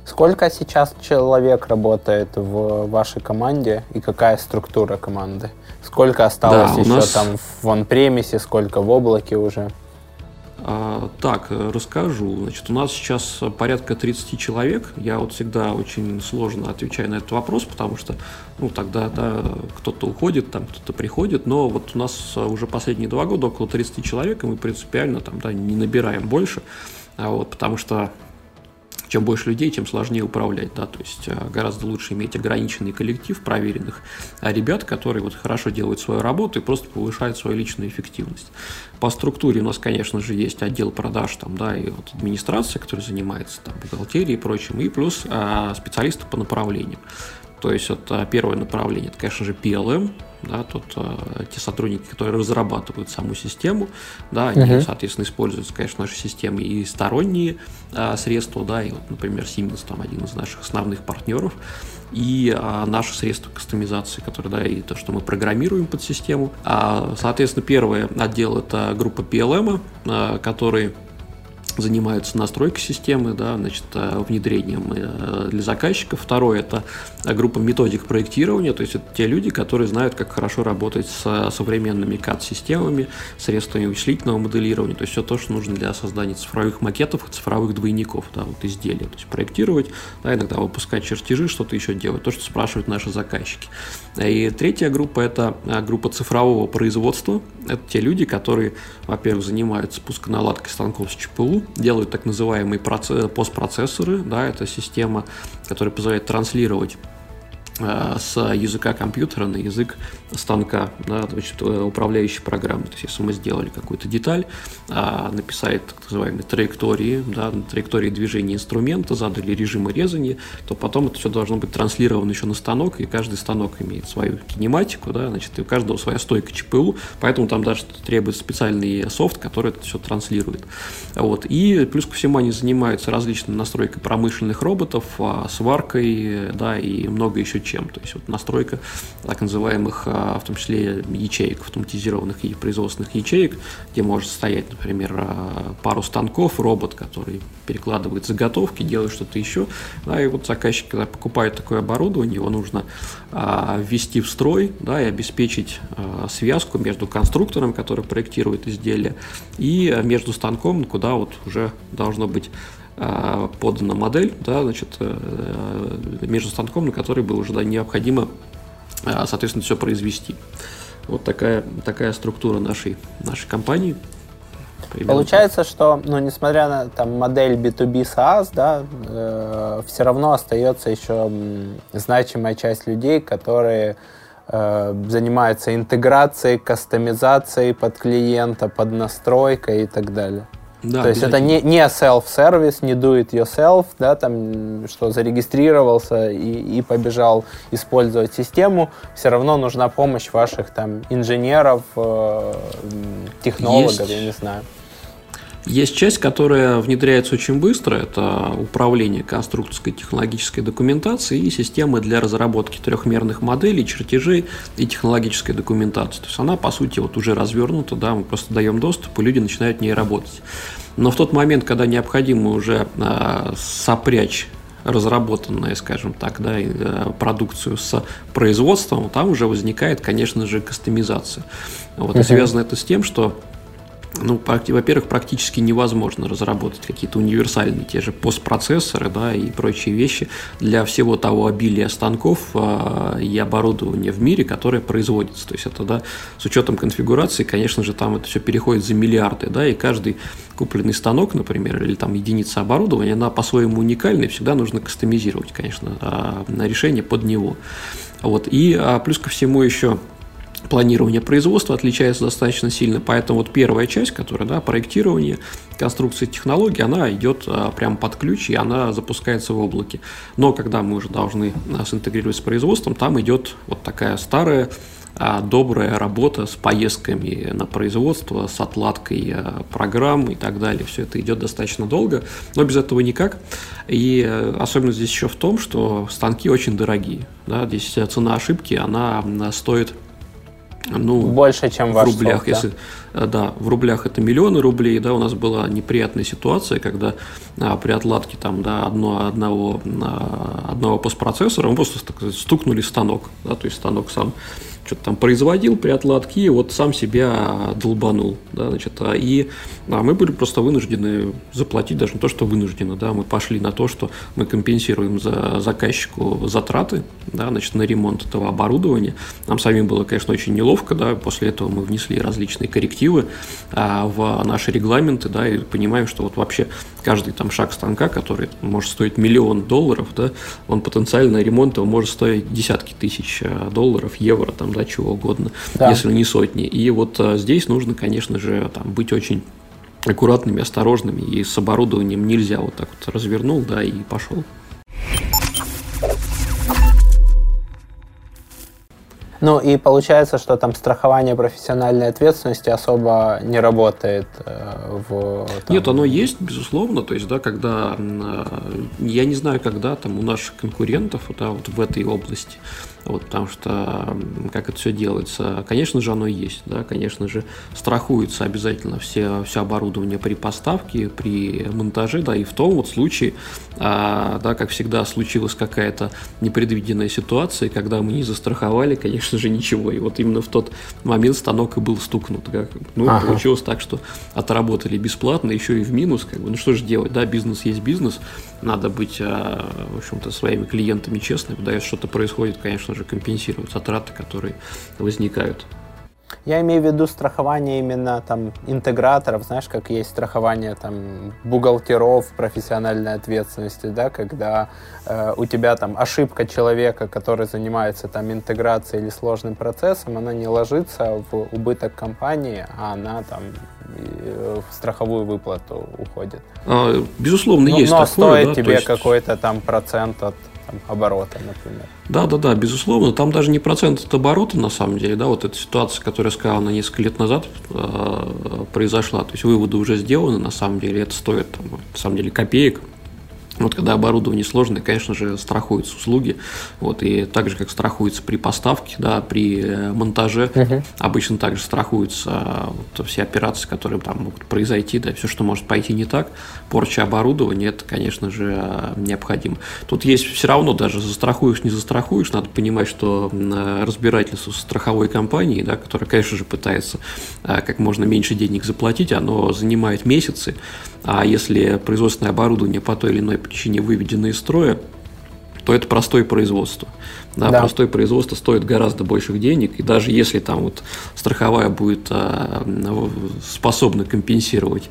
Сколько сейчас человек работает в вашей команде и какая структура команды? Сколько осталось да, еще нас... там в он-премисе, сколько в облаке уже? А, так, расскажу. Значит, у нас сейчас порядка 30 человек. Я вот всегда очень сложно отвечаю на этот вопрос, потому что, ну, тогда, да, кто-то уходит, там, кто-то приходит, но вот у нас уже последние два года около 30 человек, и мы принципиально там, да, не набираем больше, а вот, потому что чем больше людей, тем сложнее управлять, да, то есть э, гораздо лучше иметь ограниченный коллектив проверенных ребят, которые вот хорошо делают свою работу и просто повышают свою личную эффективность. По структуре у нас, конечно же, есть отдел продаж, там, да, и вот администрация, которая занимается там бухгалтерией и прочим, и плюс а, специалисты по направлениям. То есть это первое направление, это, конечно же, PLM, да, тут э, те сотрудники, которые разрабатывают саму систему, да, они, uh-huh. соответственно, используют, конечно, наши системы и сторонние э, средства, да, и вот, например, Siemens там один из наших основных партнеров, и а, наши средства кастомизации, которые, да, и то, что мы программируем под систему. А, соответственно, первый отдел это группа PLM, а, который занимаются настройкой системы, да, значит, э, внедрением э, для заказчиков. Второе – это группа методик проектирования, то есть это те люди, которые знают, как хорошо работать с современными CAD-системами, средствами вычислительного моделирования, то есть все то, что нужно для создания цифровых макетов, цифровых двойников, да, вот изделия. То есть проектировать, да, иногда выпускать чертежи, что-то еще делать, то, что спрашивают наши заказчики. И третья группа – это э, группа цифрового производства. Это те люди, которые, во-первых, занимаются пусконаладкой станков с ЧПУ, делают так называемые постпроцессоры, да, это система, которая позволяет транслировать с языка компьютера на язык станка, да, значит, э, управляющей программы. То есть, если мы сделали какую-то деталь, а, написали так называемые траектории, да, траектории движения инструмента, задали режимы резания, то потом это все должно быть транслировано еще на станок, и каждый станок имеет свою кинематику, да, значит, и у каждого своя стойка ЧПУ, поэтому там даже требуется специальный софт, который это все транслирует. Вот. И плюс ко всему они занимаются различной настройкой промышленных роботов, а, сваркой, да, и много еще чем. То есть вот настройка так называемых, а, в том числе ячеек, автоматизированных и производственных ячеек, где может стоять, например, а, пару станков, робот, который перекладывает заготовки, делает что-то еще. Да, и вот заказчик, когда покупает такое оборудование, его нужно а, ввести в строй да, и обеспечить связку между конструктором, который проектирует изделие, и между станком, куда вот уже должно быть подана модель, да, значит, э, между станком, на который было уже да, необходимо, а, соответственно, все произвести. Вот такая, такая структура нашей, нашей компании. Примерно. Получается, что, ну, несмотря на там, модель B2B SaaS, да, э, все равно остается еще значимая часть людей, которые э, занимаются интеграцией, кастомизацией под клиента, под настройкой и так далее. Да, То есть это не, не self-service, не do it yourself, да, там, что зарегистрировался и, и побежал использовать систему. Все равно нужна помощь ваших там инженеров, э, технологов, Есть. я не знаю. Есть часть, которая внедряется очень быстро, это управление конструкторской технологической документацией и системы для разработки трехмерных моделей, чертежей и технологической документации. То есть она, по сути, вот уже развернута, да, мы просто даем доступ, и люди начинают в ней работать. Но в тот момент, когда необходимо уже э, сопрячь разработанную, скажем так, да, э, продукцию с производством, там уже возникает, конечно же, кастомизация. Вот, uh-huh. И связано это с тем, что ну, во-первых, практически невозможно разработать какие-то универсальные те же постпроцессоры да, и прочие вещи для всего того обилия станков э, и оборудования в мире, которое производится. То есть это да, с учетом конфигурации, конечно же, там это все переходит за миллиарды, да, и каждый купленный станок, например, или там единица оборудования, она по-своему уникальна, и всегда нужно кастомизировать, конечно, э, решение под него. Вот. И а, плюс ко всему еще планирование производства отличается достаточно сильно, поэтому вот первая часть, которая, да, проектирование, конструкция технологии, она идет а, прямо под ключ, и она запускается в облаке. Но когда мы уже должны нас интегрировать с производством, там идет вот такая старая а, добрая работа с поездками на производство, с отладкой а, программ и так далее. Все это идет достаточно долго, но без этого никак. И э, особенность здесь еще в том, что станки очень дорогие. Да? Здесь цена ошибки, она стоит ну, больше, чем в рублях, сок, если да? да, в рублях это миллионы рублей, да, у нас была неприятная ситуация, когда а, при отладке там, да, одно, одного, а, одного постпроцессора мы просто так, стукнули станок, да, то есть станок сам что-то там производил при отладке, и вот сам себя долбанул, да, значит, а, и а мы были просто вынуждены заплатить, даже не то, что вынуждены, да, мы пошли на то, что мы компенсируем за заказчику затраты, да, значит, на ремонт этого оборудования. Нам самим было, конечно, очень неловко, да, после этого мы внесли различные коррективы а, в наши регламенты, да, и понимаем, что вот вообще каждый там шаг станка, который может стоить миллион долларов, да, он потенциально ремонт его может стоить десятки тысяч а, долларов, евро, там, да, чего угодно, да. если не сотни. И вот а, здесь нужно, конечно же, там, быть очень аккуратными, осторожными, и с оборудованием нельзя вот так вот развернул, да, и пошел. Ну и получается, что там страхование профессиональной ответственности особо не работает э, в... Там... Нет, оно есть, безусловно. То есть, да, когда... Э, я не знаю, когда там у наших конкурентов да, вот в этой области вот, потому что как это все делается, конечно же, оно есть, да, конечно же, страхуется обязательно все, все оборудование при поставке, при монтаже, да, и в том вот случае, а, да, как всегда, случилась какая-то непредвиденная ситуация, когда мы не застраховали, конечно же, ничего, и вот именно в тот момент станок и был стукнут, как, ну, ага. получилось так, что отработали бесплатно, еще и в минус, как бы, ну, что же делать, да, бизнес есть бизнес, надо быть, а, в общем-то, своими клиентами честными, да, если что-то происходит, конечно же, компенсировать затраты, которые возникают. Я имею в виду страхование именно там интеграторов, знаешь, как есть страхование там бухгалтеров профессиональной ответственности, да, когда э, у тебя там ошибка человека, который занимается там интеграцией или сложным процессом, она не ложится в убыток компании, а она там в страховую выплату уходит. А, безусловно, ну, есть но такое. стоит да, тебе есть... какой-то там процент от там, оборота, например. Да, да, да, безусловно. Там даже не процент от оборота, на самом деле, да, вот эта ситуация, которую я сказал на несколько лет назад э, произошла. То есть выводы уже сделаны, на самом деле, это стоит, там, на самом деле, копеек, вот когда оборудование сложное, конечно же, страхуются услуги. Вот, и так же, как страхуется при поставке, да, при э, монтаже, uh-huh. обычно также страхуются а, вот, все операции, которые там могут произойти, да, все, что может пойти не так. Порча оборудования, это, конечно же, а, необходимо. Тут есть все равно, даже застрахуешь, не застрахуешь, надо понимать, что разбирательство с страховой компанией, да, которая, конечно же, пытается а, как можно меньше денег заплатить, оно занимает месяцы. А если производственное оборудование по той или иной причине выведено из строя, то это простое производство. Да, да. Простое производство стоит гораздо больших денег, и даже если там вот страховая будет а, способна компенсировать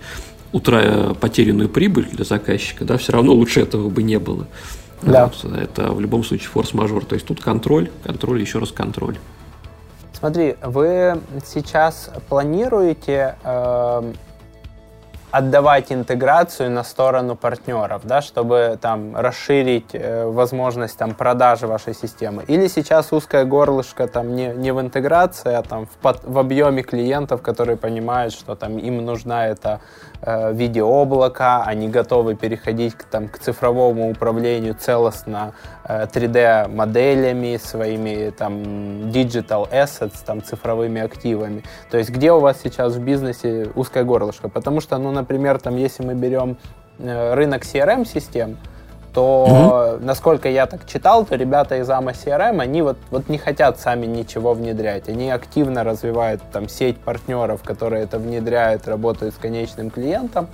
утра потерянную прибыль для заказчика, да, все равно лучше этого бы не было. Да. Вот, это в любом случае форс-мажор. То есть тут контроль, контроль, еще раз контроль. Смотри, вы сейчас планируете э, отдавать интеграцию на сторону партнеров, да, чтобы там расширить э, возможность там продажи вашей системы? Или сейчас узкое горлышко там не, не в интеграции, а там в, под, в объеме клиентов, которые понимают, что там им нужна это э, в виде облака, они готовы переходить к, там, к цифровому управлению целостно э, 3D-моделями, своими там digital assets, там цифровыми активами. То есть где у вас сейчас в бизнесе узкое горлышко? Потому что, ну, например, там, если мы берем э, рынок CRM-систем, то, угу. насколько я так читал, то ребята из AMA CRM, они вот, вот не хотят сами ничего внедрять. Они активно развивают там сеть партнеров, которые это внедряют, работают с конечным клиентом,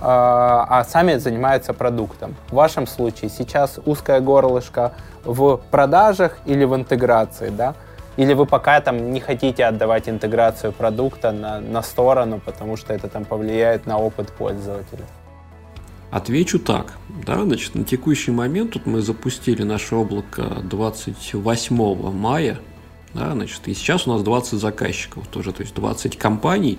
а, а сами занимаются продуктом. В вашем случае сейчас узкое горлышко в продажах или в интеграции, да? Или вы пока там не хотите отдавать интеграцию продукта на, на сторону, потому что это там повлияет на опыт пользователя? Отвечу так. Да, значит, на текущий момент тут мы запустили наше облако 28 мая. Да, значит, и сейчас у нас 20 заказчиков тоже, то есть 20 компаний,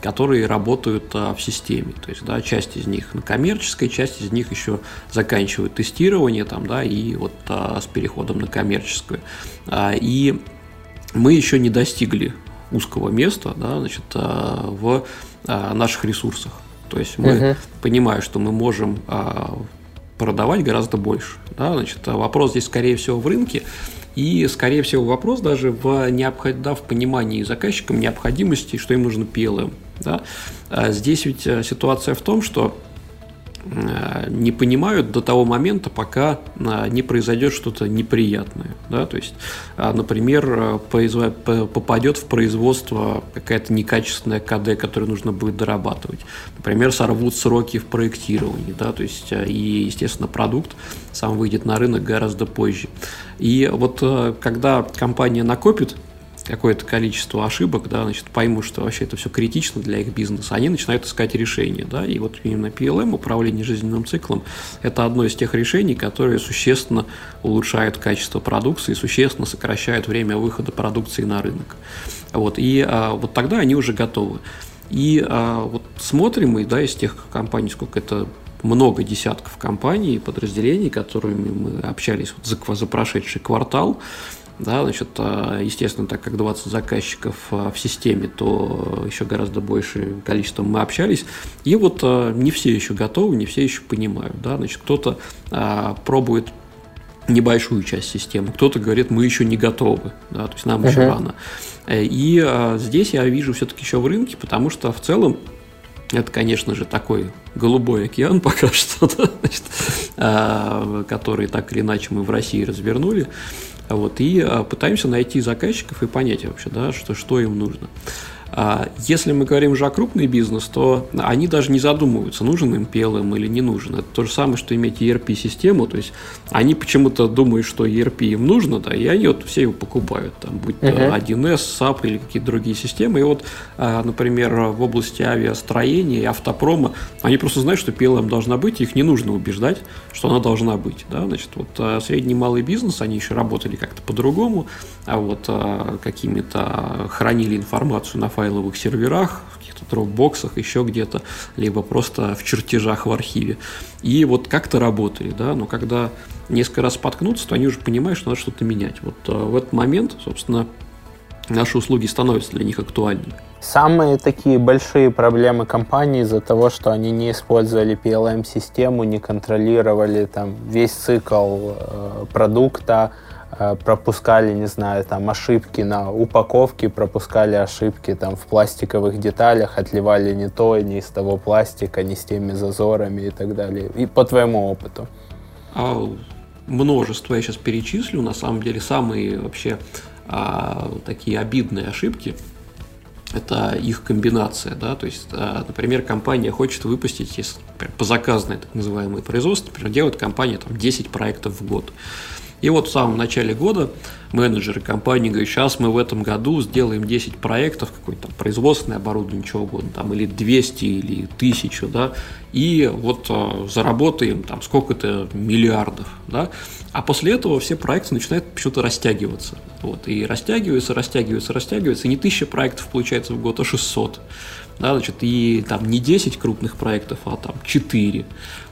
которые работают а, в системе. То есть, да, часть из них на коммерческой, часть из них еще заканчивают тестирование там, да, и вот а, с переходом на коммерческую. А, и мы еще не достигли узкого места, да, значит, а, в а, наших ресурсах. То есть мы понимаем, что мы можем а, продавать гораздо больше. Да? Значит, а вопрос здесь, скорее всего, в рынке. И, скорее всего, вопрос даже в, необход... да, в понимании заказчикам необходимости, что им нужно PLM. Да? А здесь ведь э, ситуация в том, что не понимают до того момента, пока э, не произойдет что-то неприятное. Да? То есть, э, например, попадет в производство какая-то некачественная КД, которую нужно будет дорабатывать. Например, сорвут сроки в проектировании. Да? То есть, и, естественно, продукт сам выйдет на рынок гораздо позже. И вот когда компания накопит какое-то количество ошибок, да, значит, поймут, что вообще это все критично для их бизнеса, они начинают искать решения, да, и вот именно PLM, управление жизненным циклом, это одно из тех решений, которые существенно улучшают качество продукции, существенно сокращают время выхода продукции на рынок. Вот, и а, вот тогда они уже готовы. И а, вот смотрим мы, да, из тех компаний, сколько это много десятков компаний и подразделений, которыми мы общались вот за, за прошедший квартал, да, значит, а, естественно, так как 20 заказчиков а, в системе, то еще гораздо большее количество мы общались. И вот а, не все еще готовы, не все еще понимают. Да, значит, кто-то пробует небольшую часть системы, кто-то говорит, мы еще не готовы, да, то есть нам uh-huh. еще рано. И а, здесь я вижу все-таки еще в рынке, потому что в целом это, конечно же, такой голубой океан [laughs] пока что, да, значит, а, который так или иначе мы в России развернули. Вот, и а, пытаемся найти заказчиков и понять вообще, да, что, что им нужно. А если мы говорим уже о крупный бизнес, то они даже не задумываются, нужен им PLM или не нужен. Это то же самое, что иметь ERP-систему, то есть они почему-то думают, что ERP им нужно, да, и они вот все его покупают, там, будь то uh-huh. 1С, SAP или какие-то другие системы. И вот, а, например, в области авиастроения и автопрома, они просто знают, что PLM должна быть, их не нужно убеждать, что она должна быть. Да? Значит, вот а, средний и малый бизнес, они еще работали как-то по-другому, а вот какими-то хранили информацию на файловых серверах, в каких-то дропбоксах, еще где-то, либо просто в чертежах в архиве. И вот как-то работали, да, но когда несколько раз споткнутся, то они уже понимают, что надо что-то менять. Вот э, в этот момент, собственно, наши услуги становятся для них актуальными. Самые такие большие проблемы компании из-за того, что они не использовали PLM-систему, не контролировали там весь цикл э, продукта, пропускали, не знаю, там ошибки на упаковке, пропускали ошибки там в пластиковых деталях, отливали не то, не из того пластика, не с теми зазорами и так далее. И по твоему опыту. А, множество я сейчас перечислю, на самом деле самые вообще а, такие обидные ошибки это их комбинация, да, то есть, а, например, компания хочет выпустить, если, по заказной так называемой производство, например, делает компания там 10 проектов в год. И вот в самом начале года менеджеры компании говорят, сейчас мы в этом году сделаем 10 проектов, какое-то производственное оборудование, чего угодно, там, или 200, или 1000, да, и вот а, заработаем там сколько-то миллиардов, да, а после этого все проекты начинают почему-то растягиваться, вот, и растягиваются, растягиваются, растягиваются, и не 1000 проектов получается в год, а 600, да, значит, и там не 10 крупных проектов, а там 4,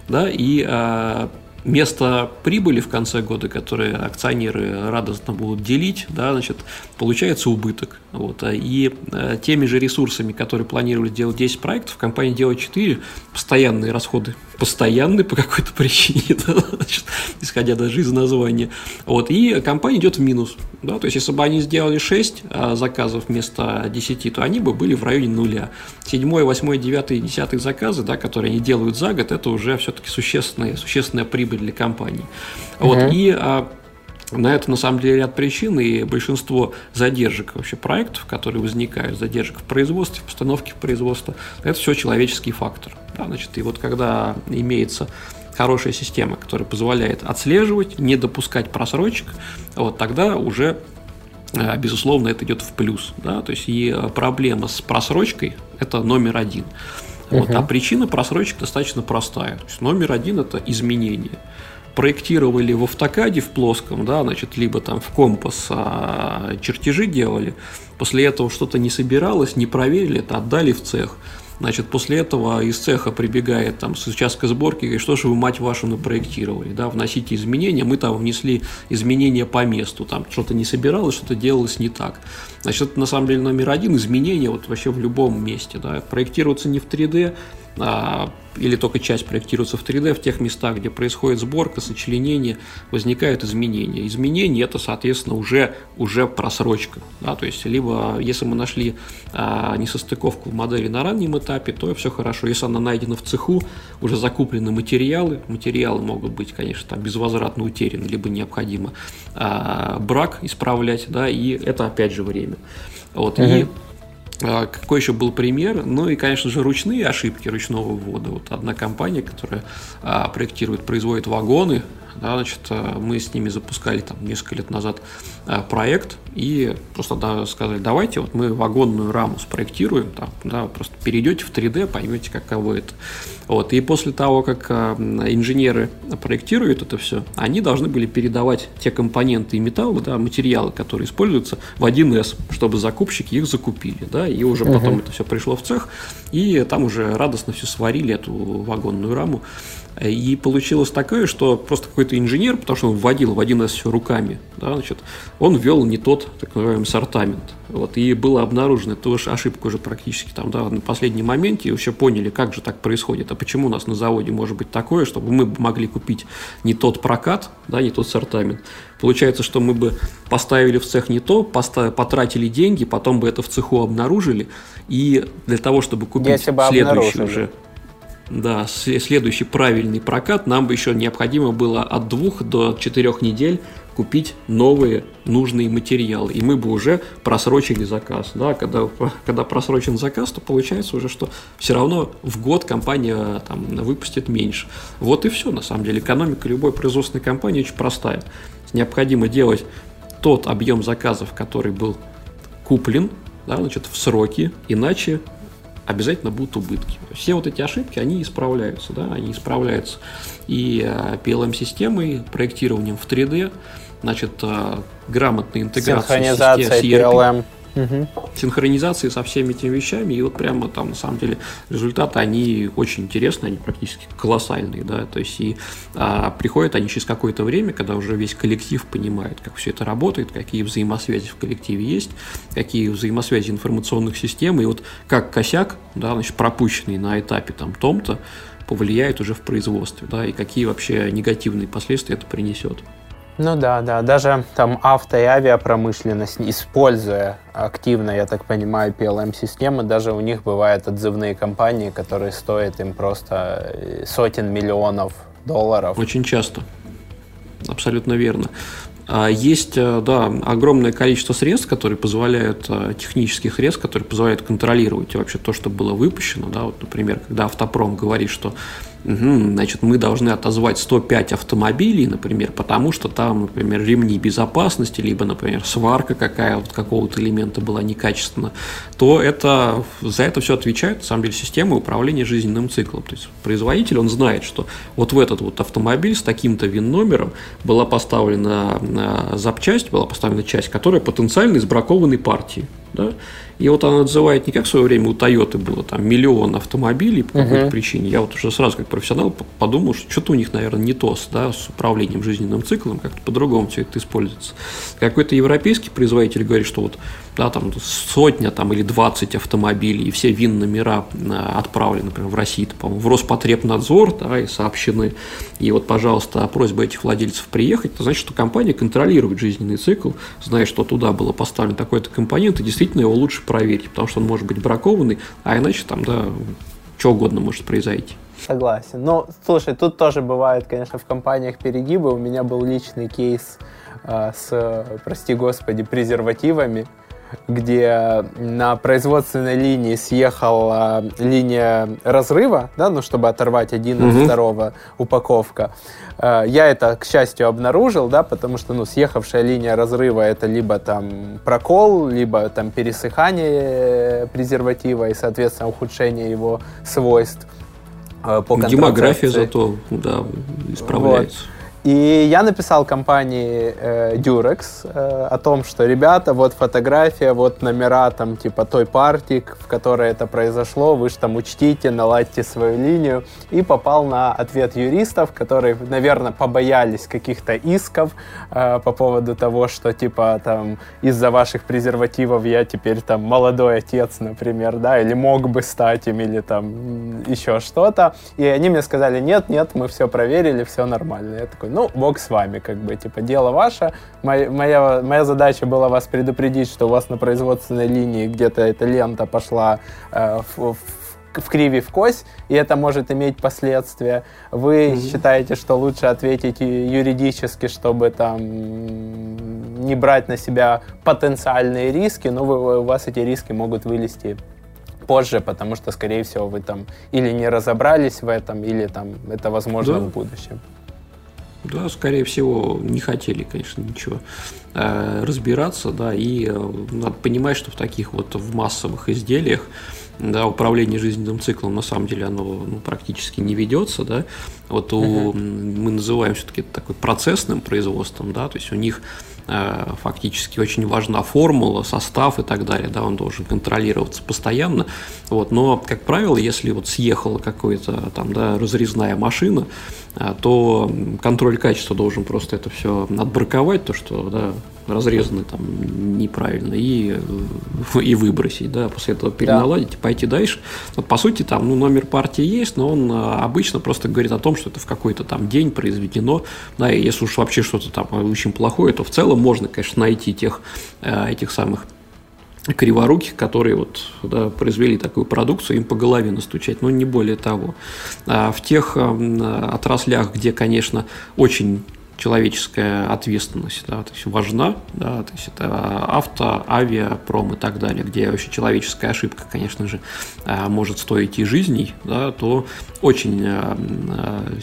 да, и а, место прибыли в конце года, которые акционеры радостно будут делить, да, значит, получается убыток. Вот. И э, теми же ресурсами, которые планировали делать 10 проектов, компания делает 4, постоянные расходы постоянные по какой-то [laughs] причине, да, значит, исходя даже из названия. Вот, и компания идет в минус. Да, то есть, если бы они сделали 6 а, заказов вместо 10, то они бы были в районе нуля. 7, 8, 9, 10 заказы, да, которые они делают за год, это уже все-таки существенная, существенная прибыль для компании. Вот, uh-huh. и а, на это на самом деле ряд причин, и большинство задержек вообще проектов, которые возникают, задержек в производстве, в постановке в производство, это все человеческий фактор. Да, значит, и вот когда имеется хорошая система, которая позволяет отслеживать, не допускать просрочек, вот тогда уже э, безусловно, это идет в плюс. Да? То есть и проблема с просрочкой – это номер один. Вот, uh-huh. А причина просрочек достаточно простая. То есть номер один – это изменение проектировали в автокаде в плоском, да, значит, либо там в компас а, чертежи делали, после этого что-то не собиралось, не проверили, это отдали в цех. Значит, после этого из цеха прибегает там с участка сборки, и что же вы, мать вашу, напроектировали, да, вносите изменения, мы там внесли изменения по месту, там что-то не собиралось, что-то делалось не так. Значит, это на самом деле номер один, изменения вот вообще в любом месте, да, проектируется не в 3D, а, или только часть проектируется в 3D, в тех местах, где происходит сборка, сочленение, возникают изменения. Изменения это, соответственно, уже, уже просрочка. Да? То есть, либо если мы нашли а, несостыковку в модели на раннем этапе, то все хорошо. Если она найдена в цеху, уже закуплены материалы, материалы могут быть, конечно, там безвозвратно утеряны, либо необходимо а, брак исправлять, да, и это опять же время. Вот, угу. И а, какой еще был пример? Ну и, конечно же, ручные ошибки ручного ввода. Вот одна компания, которая а, проектирует, производит вагоны, да, значит, а, мы с ними запускали там несколько лет назад а, проект и просто да, сказали, давайте вот мы вагонную раму спроектируем, там, да, просто перейдете в 3D, поймете, каково это. Вот, и после того, как а, инженеры проектируют это все, они должны были передавать те компоненты и металлы, да, материалы, которые используются, в 1С, чтобы закупщики их закупили, да, и уже потом uh-huh. это все пришло в цех, и там уже радостно все сварили, эту вагонную раму. И получилось такое, что просто какой-то инженер, потому что он вводил в 1С все руками, да, значит, он ввел не тот, так называемый, сортамент. Вот, и было обнаружено, это уж ошибка уже практически там, да, на последнем моменте, и вообще поняли, как же так происходит, а почему у нас на заводе может быть такое, чтобы мы могли купить не тот прокат, да, не тот сортамент. Получается, что мы бы поставили в цех не то, поставили, потратили деньги, потом бы это в цеху обнаружили, и для того, чтобы купить Если бы следующий уже да, следующий правильный прокат, нам бы еще необходимо было от двух до четырех недель купить новые нужные материалы, и мы бы уже просрочили заказ. Да, когда, когда просрочен заказ, то получается уже, что все равно в год компания там, выпустит меньше. Вот и все, на самом деле. Экономика любой производственной компании очень простая. Необходимо делать тот объем заказов, который был куплен, да, значит, в сроки, иначе обязательно будут убытки. Все вот эти ошибки, они исправляются, да, они исправляются и э, PLM-системой, проектированием в 3D, значит, э, грамотной интеграцией Синхронизация ERP. PLM угу. синхронизации со всеми этими вещами, и вот прямо там на самом деле результаты, они очень интересные, они практически колоссальные, да, то есть и а, приходят они через какое-то время, когда уже весь коллектив понимает, как все это работает, какие взаимосвязи в коллективе есть, какие взаимосвязи информационных систем, и вот как косяк, да, значит, пропущенный на этапе там том-то, повлияет уже в производстве, да, и какие вообще негативные последствия это принесет. Ну да, да, даже там авто и авиапромышленность, используя активно, я так понимаю, PLM-системы, даже у них бывают отзывные компании, которые стоят им просто э, сотен миллионов долларов. Очень часто. Абсолютно верно. А есть, э, да, огромное количество средств, которые позволяют, э, технических средств, которые позволяют контролировать вообще то, что было выпущено. Да, вот, например, когда автопром говорит, что значит, мы должны отозвать 105 автомобилей, например, потому что там, например, ремни безопасности, либо, например, сварка какая вот какого-то элемента была некачественна, то это, за это все отвечает, на самом деле, система управления жизненным циклом. То есть производитель, он знает, что вот в этот вот автомобиль с таким-то ВИН-номером была поставлена э, запчасть, была поставлена часть, которая потенциально из бракованной партии. Да? И вот она отзывает не как в свое время у Тойоты было там миллион автомобилей по какой-то uh-huh. причине. Я вот уже сразу как профессионал подумал, что что-то у них, наверное, не то да, с управлением жизненным циклом, как-то по-другому все это используется. Какой-то европейский производитель говорит, что вот да, там сотня там, или 20 автомобилей, и все ВИН-номера э, отправлены, например, в Россию, по-моему, в Роспотребнадзор, да, и сообщены. И вот, пожалуйста, просьба этих владельцев приехать, это значит, что компания контролирует жизненный цикл, знает, что туда было поставлен такой-то компонент, и действительно его лучше проверить, потому что он может быть бракованный, а иначе там, да, что угодно может произойти. Согласен. Но, слушай, тут тоже бывает, конечно, в компаниях перегибы. У меня был личный кейс э, с, прости господи, презервативами где на производственной линии съехала линия разрыва, да, ну, чтобы оторвать один угу. от второго упаковка. Э, я это, к счастью, обнаружил, да, потому что, ну, съехавшая линия разрыва это либо там прокол, либо там пересыхание презерватива и, соответственно, ухудшение его свойств э, по Демография зато, да, исправляется. Вот. И я написал компании э, Durex э, о том, что, ребята, вот фотография, вот номера там типа той партии, в которой это произошло, вы же там учтите, наладьте свою линию. И попал на ответ юристов, которые, наверное, побоялись каких-то исков э, по поводу того, что типа там из-за ваших презервативов я теперь там молодой отец, например, да, или мог бы стать им, или там еще что-то. И они мне сказали, нет, нет, мы все проверили, все нормально. Я такой, ну, бог с вами, как бы, типа, дело ваше. Моя, моя, моя задача была вас предупредить, что у вас на производственной линии где-то эта лента пошла э, в, в в криве в кость, и это может иметь последствия. Вы mm-hmm. считаете, что лучше ответить юридически, чтобы там не брать на себя потенциальные риски, но вы, у вас эти риски могут вылезти позже, потому что, скорее всего, вы там или не разобрались в этом, или там это возможно да. в будущем. Да, скорее всего, не хотели, конечно, ничего э, разбираться, да, и э, надо понимать, что в таких вот в массовых изделиях да, управление жизненным циклом на самом деле оно ну, практически не ведется, да. Вот у, uh-huh. мы называем все-таки такой процессным производством, да, то есть у них э, фактически очень важна формула, состав и так далее, да, он должен контролироваться постоянно, вот, но, как правило, если вот съехала какая-то там, да, разрезная машина, то контроль качества должен просто это все отбраковать, то, что, да, разрезаны там неправильно и, и выбросить, да, после этого переналадить да. и пойти дальше. Вот, по сути, там, ну, номер партии есть, но он а, обычно просто говорит о том, что это в какой-то там день произведено, да, и если уж вообще что-то там очень плохое, то в целом можно, конечно, найти тех, э, этих самых криворуких, которые вот да, произвели такую продукцию, им по голове настучать, но не более того. А в тех э, отраслях, где, конечно, очень человеческая ответственность да, то есть важна, да, то есть это авто, авиа, пром и так далее, где вообще человеческая ошибка, конечно же, а, может стоить и жизней, да, то очень а,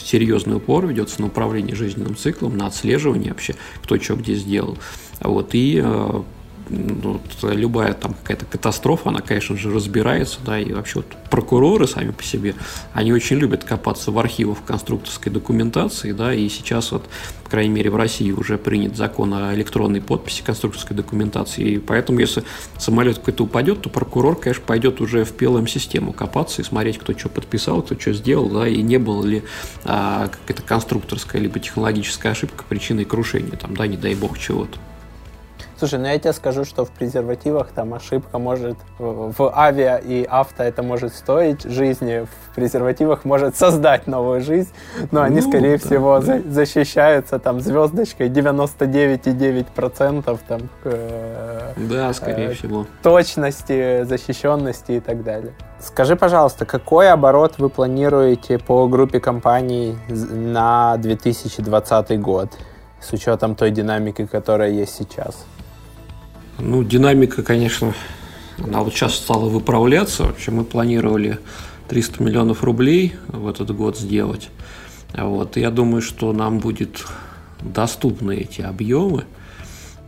серьезный упор ведется на управление жизненным циклом, на отслеживание вообще, кто что где сделал. Вот, и ну, вот, любая там какая-то катастрофа, она, конечно же, разбирается, да, и вообще вот прокуроры сами по себе, они очень любят копаться в архивах конструкторской документации, да, и сейчас вот, по крайней мере, в России уже принят закон о электронной подписи конструкторской документации, и поэтому, если самолет какой-то упадет, то прокурор, конечно, пойдет уже в PLM-систему копаться и смотреть, кто что подписал, кто что сделал, да, и не было ли а, какая-то конструкторская либо технологическая ошибка причиной крушения, там, да, не дай бог чего-то. Слушай, ну я тебе скажу, что в презервативах там ошибка может в авиа и авто это может стоить жизни, в презервативах может создать новую жизнь, но они, ну, скорее да, всего, да. За, защищаются там звездочкой 99,9% там э, да, скорее э, всего. точности, защищенности и так далее. Скажи, пожалуйста, какой оборот вы планируете по группе компаний на 2020 год? с учетом той динамики, которая есть сейчас? Ну, динамика, конечно, она вот сейчас стала выправляться. Вообще мы планировали 300 миллионов рублей в этот год сделать. Вот. Я думаю, что нам будет доступны эти объемы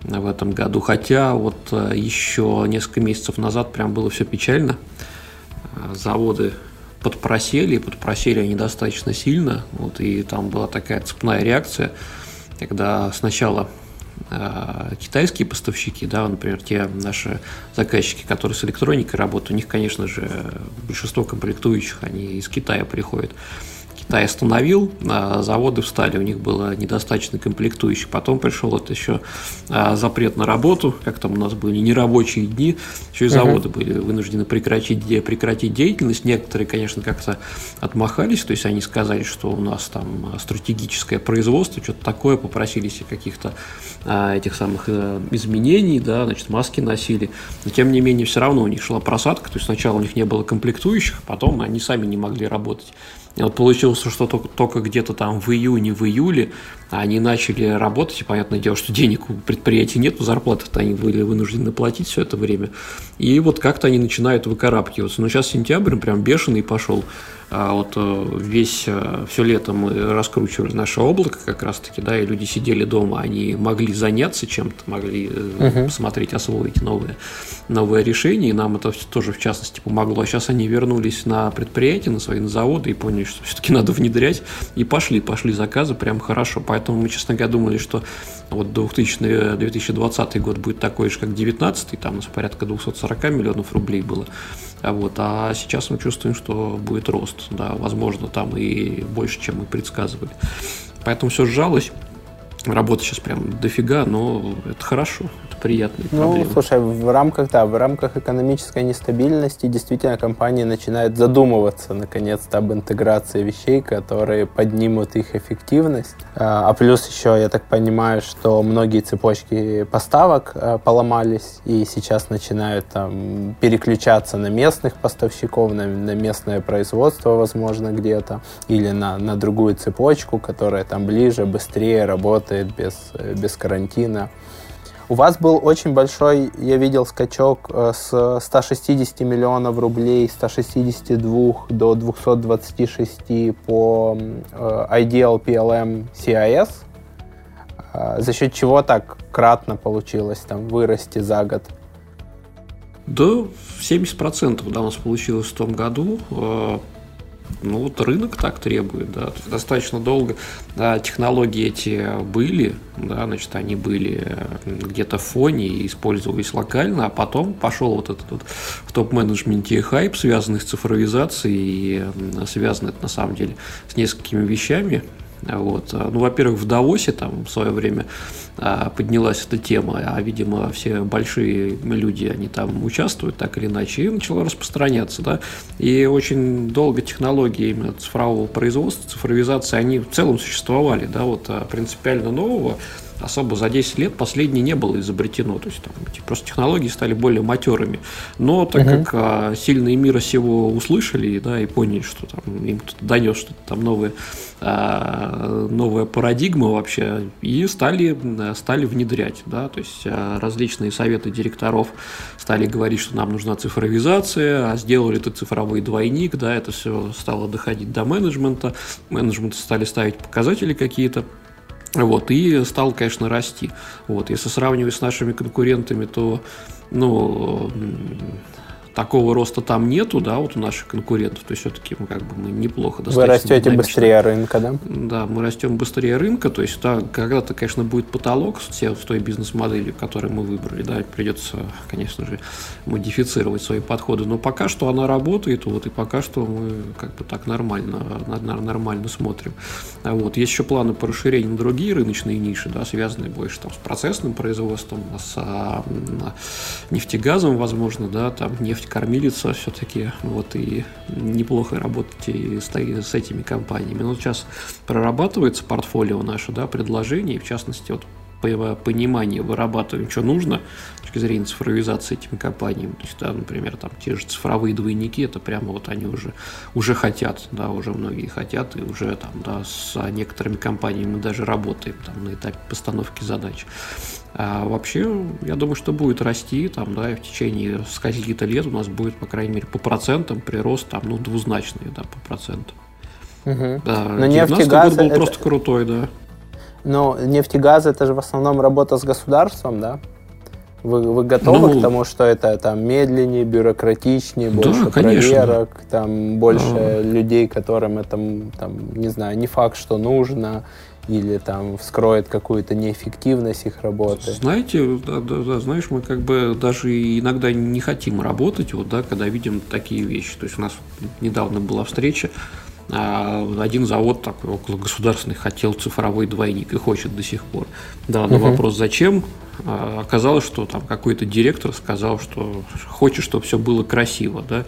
в этом году. Хотя вот э, еще несколько месяцев назад прям было все печально. Заводы подпросели, подпросели они достаточно сильно. Вот, и там была такая цепная реакция, когда сначала китайские поставщики, да, например, те наши заказчики, которые с электроникой работают, у них, конечно же, большинство комплектующих, они из Китая приходят. Китай остановил, а заводы встали, у них было недостаточно комплектующих. Потом пришел вот еще а, запрет на работу, как там у нас были нерабочие дни, еще и заводы uh-huh. были вынуждены прекратить, прекратить деятельность. Некоторые, конечно, как-то отмахались, то есть они сказали, что у нас там стратегическое производство, что-то такое, попросили себе каких-то а, этих самых а, изменений, да, значит, маски носили. Но тем не менее, все равно у них шла просадка, то есть сначала у них не было комплектующих, потом они сами не могли работать. И вот получилось, что только, только где-то там в июне, в июле они начали работать, и понятное дело, что денег у предприятий нет, зарплаты-то они были вынуждены платить все это время. И вот как-то они начинают выкарабкиваться. Но сейчас сентябрь прям бешеный пошел. А вот э, весь, э, все лето мы раскручивали наше облако как раз-таки, да, и люди сидели дома, они могли заняться чем-то, могли uh-huh. посмотреть, освоить новые, новые решения, и нам это тоже в частности помогло. А сейчас они вернулись на предприятия, на свои на заводы и поняли, что все-таки надо внедрять, и пошли, пошли заказы прям хорошо. Поэтому мы, честно говоря, думали, что вот 2000, 2020 год будет такой же, как 2019, там у нас порядка 240 миллионов рублей было. А, вот, а сейчас мы чувствуем, что будет рост, да, возможно, там и больше, чем мы предсказывали. Поэтому все сжалось. Работы сейчас прям дофига, но это хорошо приятные ну, проблемы. слушай, в рамках, да, в рамках экономической нестабильности действительно компания начинает задумываться наконец-то об интеграции вещей, которые поднимут их эффективность. А, а плюс еще, я так понимаю, что многие цепочки поставок а, поломались и сейчас начинают там переключаться на местных поставщиков, на, на местное производство, возможно, где-то, или на, на другую цепочку, которая там ближе, быстрее работает без, без карантина. У вас был очень большой, я видел, скачок э, с 160 миллионов рублей, 162 до 226 по э, IDL PLM CIS. За счет чего так кратно получилось там вырасти за год? Да, 70% да, у нас получилось в том году. Э, ну вот рынок так требует, да. Достаточно долго да, технологии эти были, да, значит, они были где-то в фоне и использовались локально, а потом пошел вот этот вот в топ-менеджменте хайп, связанный с цифровизацией и связанный на самом деле с несколькими вещами. Вот. Ну, во-первых, в Давосе там в свое время поднялась эта тема, а, видимо, все большие люди, они там участвуют так или иначе, и начала распространяться, да, и очень долго технологии именно цифрового производства, цифровизации, они в целом существовали, да, вот а принципиально нового особо за 10 лет последнее не было изобретено. То есть там просто технологии стали более матерыми. Но так uh-huh. как а, сильные мира сего услышали, да, и поняли, что там им кто-то донес что-то там новое, а, новая парадигма вообще, и стали, стали внедрять, да, то есть а, различные советы директоров стали говорить, что нам нужна цифровизация, а сделали это цифровой двойник, да, это все стало доходить до менеджмента, менеджменты стали ставить показатели какие-то, вот, и стал, конечно, расти. Вот, если сравнивать с нашими конкурентами, то ну, такого роста там нету, да, вот у наших конкурентов, то есть все-таки мы как бы мы неплохо Вы растете динамично. быстрее рынка, да? Да, мы растем быстрее рынка, то есть да, когда-то, конечно, будет потолок с той бизнес-моделью, которую мы выбрали, да, придется, конечно же, модифицировать свои подходы, но пока что она работает, вот, и пока что мы как бы так нормально, нормально смотрим. А вот, есть еще планы по расширению на другие рыночные ниши, да, связанные больше там с процессным производством, с а, нефтегазом, возможно, да, там нефть есть кормилица все-таки, вот, и неплохо работать и с, с этими компаниями. Но сейчас прорабатывается портфолио наше, да, предложений, в частности, вот понимание вырабатываем, что нужно с точки зрения цифровизации этими компаниями. То есть, да, например, там те же цифровые двойники, это прямо вот они уже, уже хотят, да, уже многие хотят, и уже там, да, с некоторыми компаниями мы даже работаем там на этапе постановки задач. А вообще, я думаю, что будет расти, там, да, и в течение скольки-то лет у нас будет, по крайней мере, по процентам прирост, там, ну, двузначный, да, по процентам. Угу. Да, Но нефтегаз год был это... просто крутой, да. Но нефтегаз это же в основном работа с государством, да? Вы, вы готовы ну, к тому, что это там медленнее, бюрократичнее, больше да, проверок, там больше а... людей, которым это там, не знаю, не факт, что нужно, или там вскроет какую-то неэффективность их работы. Знаете, да, да, да, знаешь, мы как бы даже иногда не хотим работать, вот, да, когда видим такие вещи. То есть у нас недавно была встреча один завод такой около государственный хотел цифровой двойник и хочет до сих пор. Да, но угу. вопрос зачем? А, оказалось, что там какой-то директор сказал, что хочет, чтобы все было красиво, да,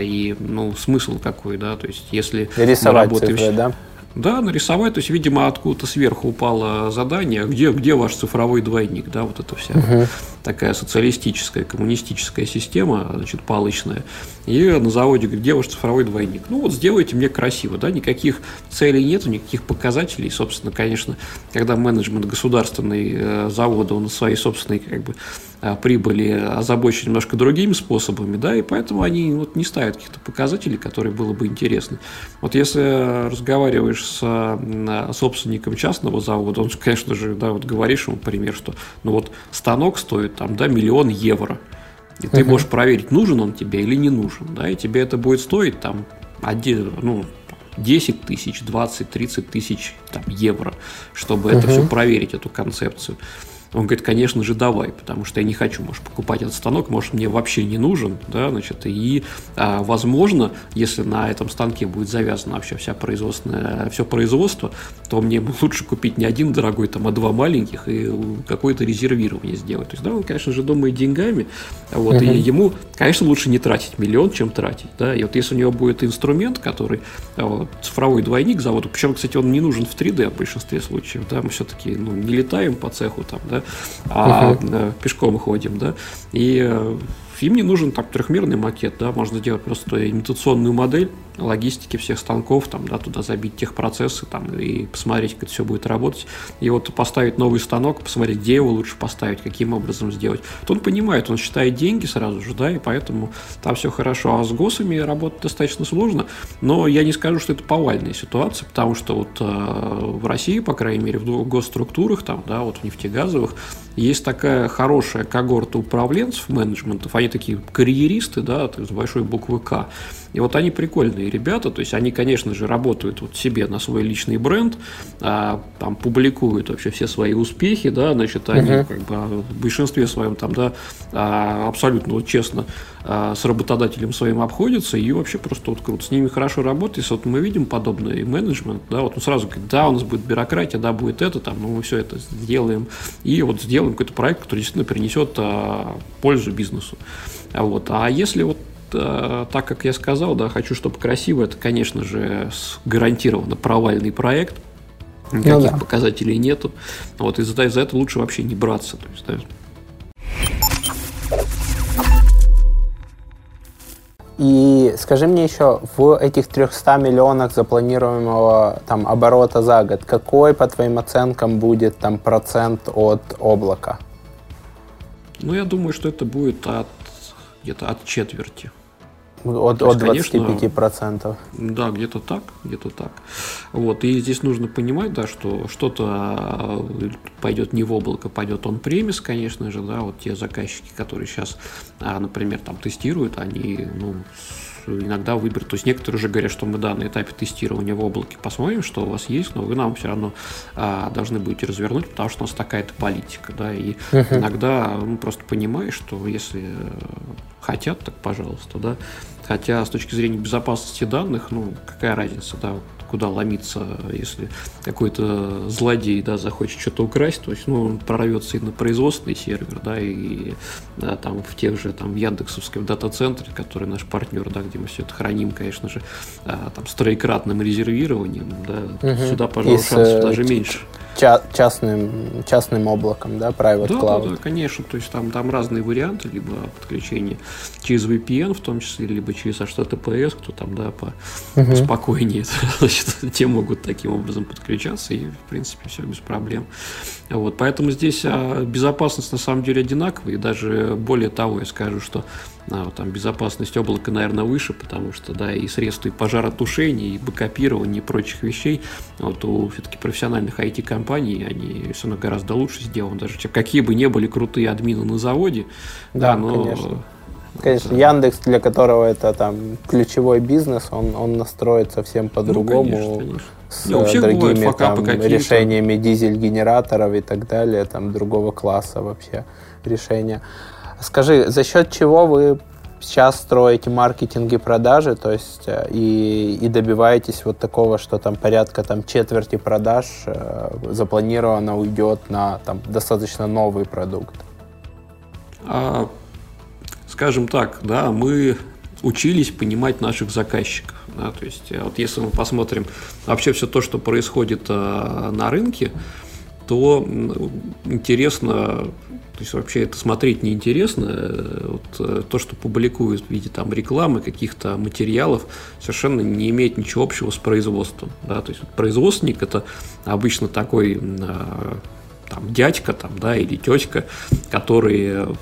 и ну смысл какой, да, то есть если рисовать мы работаем, цифры, да? Да, нарисовать, то есть, видимо, откуда-то сверху упало задание, где, где ваш цифровой двойник, да, вот это вся угу. такая социалистическая, коммунистическая система, значит, палочная, и на заводе, где ваш цифровой двойник? Ну, вот сделайте мне красиво, да, никаких целей нету, никаких показателей, собственно, конечно, когда менеджмент государственный э, завода, он свои собственные, как бы, э, прибыли озабочен немножко другими способами, да, и поэтому они вот не ставят каких-то показателей, которые было бы интересно. Вот если разговариваешь с э, собственником частного завода, он, конечно же, да, вот говоришь ему, например, что ну вот станок стоит там, да, миллион евро. И ты uh-huh. можешь проверить, нужен он тебе или не нужен, да, и тебе это будет стоить там один, ну, 10 тысяч, 20, 30 тысяч там, евро, чтобы uh-huh. это все проверить, эту концепцию. Он говорит, конечно же, давай, потому что я не хочу, может, покупать этот станок, может, мне вообще не нужен, да, значит, и, а, возможно, если на этом станке будет завязано вообще вся производственная, все производство, то мне лучше купить не один дорогой, там, а два маленьких и какое-то резервирование сделать. То есть, да, он, конечно же, думает деньгами, вот, uh-huh. и ему, конечно, лучше не тратить миллион, чем тратить, да, и вот если у него будет инструмент, который а, вот, цифровой двойник заводу, причем, кстати, он не нужен в 3D в большинстве случаев, да, мы все-таки, ну, не летаем по цеху там, да, а угу. пешком ходим, да, и э, им не нужен так трехмерный макет, да, можно сделать просто имитационную модель логистики всех станков, там, да, туда забить техпроцессы, там, и посмотреть, как это все будет работать. И вот поставить новый станок, посмотреть, где его лучше поставить, каким образом сделать. То он понимает, он считает деньги сразу же, да, и поэтому там все хорошо. А с ГОСами работать достаточно сложно, но я не скажу, что это повальная ситуация, потому что вот э, в России, по крайней мере, в госструктурах, там, да, вот в нефтегазовых, есть такая хорошая когорта управленцев, менеджментов, они такие карьеристы, да, с большой буквы К. И вот они прикольные ребята, то есть они, конечно же, работают вот себе на свой личный бренд, а, там публикуют вообще все свои успехи, да, значит, они uh-huh. как бы в большинстве своем там, да, а, абсолютно вот, честно с работодателем своим обходятся и вообще просто вот круто. С ними хорошо работать. Если вот мы видим подобный менеджмент, да, вот он сразу говорит, да, у нас будет бюрократия, да, будет это, там, ну, мы все это сделаем. И вот сделаем какой-то проект, который действительно принесет а, пользу бизнесу. Вот. А если вот а, так как я сказал, да, хочу, чтобы красиво, это, конечно же, гарантированно провальный проект. Никаких ну, да. показателей нету. Вот из-за из этого лучше вообще не браться. То есть, да, И скажи мне еще, в этих 300 миллионах запланируемого там, оборота за год, какой, по твоим оценкам, будет там процент от облака? Ну, я думаю, что это будет от где-то от четверти. От, от 25%. Конечно, да, где-то так, где-то так. Вот, и здесь нужно понимать, да, что что-то а, пойдет не в облако, пойдет он премис, конечно же, да, вот те заказчики, которые сейчас, а, например, там тестируют, они, ну, иногда выберут. То есть некоторые уже говорят, что мы да, на этапе тестирования в облаке посмотрим, что у вас есть, но вы нам все равно а, должны будете развернуть, потому что у нас такая-то политика, да, и uh-huh. иногда ну, просто понимаешь, что если хотят, так пожалуйста, да, Хотя с точки зрения безопасности данных, ну, какая разница, да, куда ломиться, если какой-то злодей, да, захочет что-то украсть, то есть, ну, он прорвется и на производственный сервер, да, и да, там в тех же, там, Яндексовском дата-центре, который наш партнер, да, где мы все это храним, конечно же, а, там, с троекратным резервированием, да, угу. сюда, пожалуй, шансов даже меньше. ча- частным, частным облаком, да, private да, cloud. Да, да, конечно. То есть там, там разные варианты, либо подключение через VPN в том числе, либо через HTTPS, кто там, да, по угу. спокойнее, [laughs] значит, [laughs] те могут таким образом подключаться, и, в принципе, все без проблем. Вот, поэтому здесь а, безопасность на самом деле одинаковая, и даже более того, я скажу, что а, там безопасность облака, наверное, выше, потому что, да, и средства и пожаротушения, и бэкопирования, и прочих вещей, вот у все-таки профессиональных IT-компаний, они все равно гораздо лучше сделаны, даже какие бы ни были крутые админы на заводе, да, да но конечно. Конечно, Яндекс, для которого это там ключевой бизнес, он, он настроит совсем по-другому. Ну, конечно, конечно. С Не, у другими там, решениями дизель-генераторов и так далее, там другого класса вообще решения. Скажи, за счет чего вы сейчас строите маркетинг и продажи, то есть э, и, и добиваетесь вот такого, что там порядка там четверти продаж э, запланировано уйдет на там достаточно новый продукт? А, скажем так, да, мы учились понимать наших заказчиков. Да, то есть, э, вот если мы посмотрим вообще все то, что происходит э, на рынке, то интересно то есть вообще это смотреть неинтересно. Э, вот, э, то, что публикуют в виде там, рекламы, каких-то материалов, совершенно не имеет ничего общего с производством. Да? То есть вот, производственник это обычно такой э, там, дядька там, да, или тетка, которые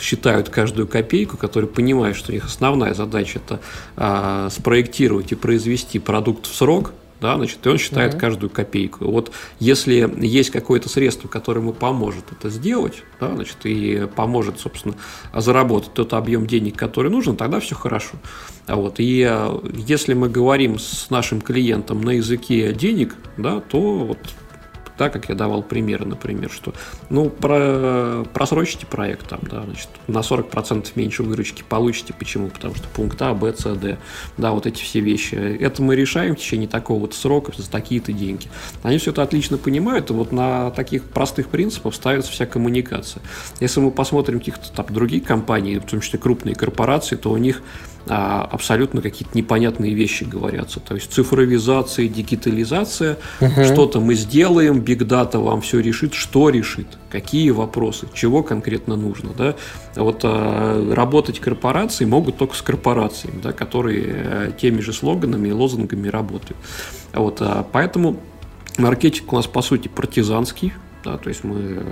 считают каждую копейку, которые понимают, что их основная задача это а, спроектировать и произвести продукт в срок, да, значит, и он считает mm-hmm. каждую копейку. Вот если есть какое-то средство, которое ему поможет это сделать, да, значит, и поможет, собственно, заработать тот объем денег, который нужен, тогда все хорошо. А вот, и э, если мы говорим с нашим клиентом на языке денег, да, то вот да, как я давал примеры, например, что, ну, про, просрочите проект там, да, значит, на 40% меньше выручки получите. Почему? Потому что пункт А, Б, С, Д, да, вот эти все вещи. Это мы решаем в течение такого вот срока за такие-то деньги. Они все это отлично понимают, и вот на таких простых принципах ставится вся коммуникация. Если мы посмотрим каких-то там других компаний, в том числе крупные корпорации, то у них абсолютно какие-то непонятные вещи говорятся. То есть цифровизация, дигитализация, угу. что-то мы сделаем, биг дата вам все решит, что решит, какие вопросы, чего конкретно нужно. Да? Вот а, работать корпорации могут только с корпорациями, да, которые а, теми же слоганами и лозунгами работают. Вот, а, поэтому маркетинг у нас по сути партизанский, да, то есть мы э,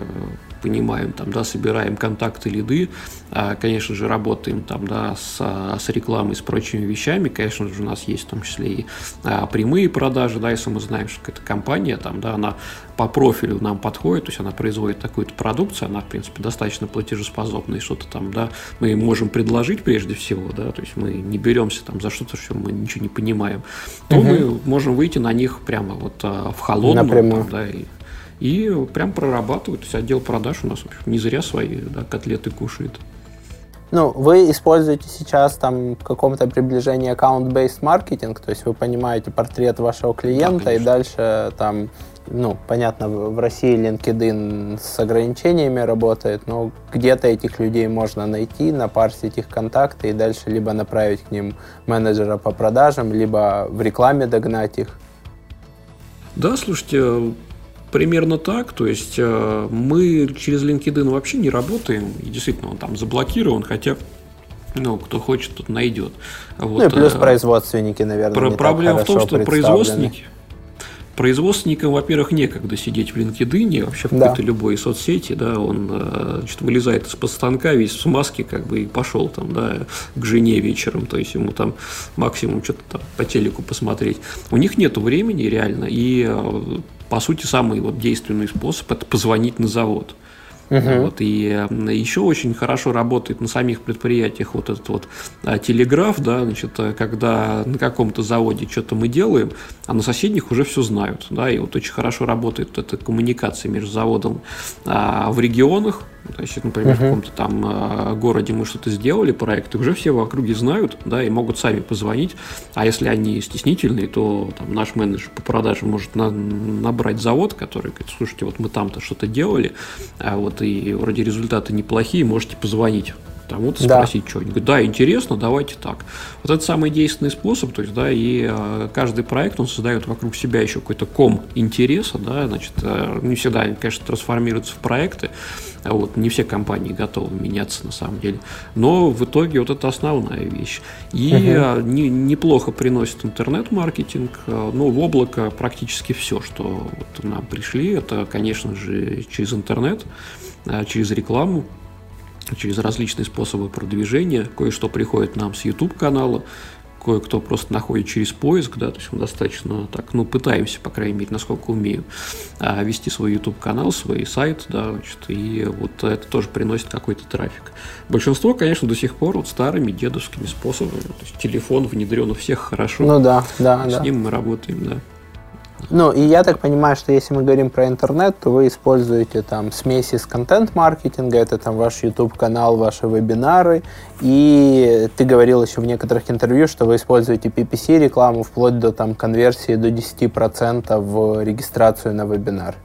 понимаем, там, да, собираем контакты, лиды, а, конечно же, работаем там, да, с, с рекламой, с прочими вещами, конечно же, у нас есть в том числе и а, прямые продажи, да, если мы знаем, что какая-то компания, там, да, она по профилю нам подходит, то есть она производит такую-то продукцию, она, в принципе, достаточно платежеспособна, и что-то там, да, мы можем предложить прежде всего, да, то есть мы не беремся там за что-то, что мы ничего не понимаем, то угу. мы можем выйти на них прямо вот а, в холодную, там, да, и и прям прорабатывают. То есть отдел продаж у нас не зря свои да, котлеты кушает. Ну, вы используете сейчас там в каком-то приближении аккаунт-based маркетинг, то есть вы понимаете портрет вашего клиента да, и дальше там, ну, понятно, в России LinkedIn с ограничениями работает, но где-то этих людей можно найти, напарсить их контакты и дальше либо направить к ним менеджера по продажам, либо в рекламе догнать их. Да, слушайте, Примерно так, то есть э, мы через LinkedIn вообще не работаем, и действительно он там заблокирован, хотя ну, кто хочет, тот найдет. Вот, ну и плюс э, производственники, наверное, про- Проблема в том, что производственники, производственникам, во-первых, некогда сидеть в LinkedIn, вообще в какой-то любой соцсети, да, он э, значит, вылезает из-под станка весь в смазке, как бы, и пошел там, да, к жене вечером, то есть ему там максимум что-то там по телеку посмотреть. У них нет времени реально, и по сути, самый вот действенный способ – это позвонить на завод. Uh-huh. Вот, и еще очень хорошо работает на самих предприятиях вот этот вот а, телеграф, да, значит, э, когда на каком-то заводе что-то мы делаем, а на соседних уже все знают, да, и вот очень хорошо работает эта коммуникация между заводом а, в регионах, есть, например, uh-huh. в каком-то там э, городе мы что-то сделали, проект, и уже все в округе знают, да, и могут сами позвонить. А если они стеснительные, то там, наш менеджер по продажам может на, набрать завод, который говорит, слушайте, вот мы там-то что-то делали, а вот и вроде результаты неплохие, можете позвонить кому-то да. спросить что-нибудь. Да, интересно, давайте так. Вот это самый действенный способ, то есть, да, и э, каждый проект, он создает вокруг себя еще какой-то ком интереса, да, значит, э, не всегда, конечно, трансформируются в проекты, а вот, не все компании готовы меняться на самом деле, но в итоге вот это основная вещь. И угу. не, неплохо приносит интернет-маркетинг, ну, в облако практически все, что вот нам пришли, это, конечно же, через интернет, через рекламу, через различные способы продвижения. Кое-что приходит нам с YouTube-канала, кое-кто просто находит через поиск, да, то есть мы достаточно так, ну, пытаемся, по крайней мере, насколько умеем, а, вести свой YouTube-канал, свой сайт, да, значит, и вот это тоже приносит какой-то трафик. Большинство, конечно, до сих пор вот старыми дедовскими способами, то есть телефон внедрен у всех хорошо. Ну да, да, с да. ним мы работаем, да. Ну, и я так понимаю, что если мы говорим про интернет, то вы используете там смеси с контент-маркетинга, это там ваш YouTube-канал, ваши вебинары, и ты говорил еще в некоторых интервью, что вы используете PPC-рекламу вплоть до там конверсии до 10% в регистрацию на вебинар.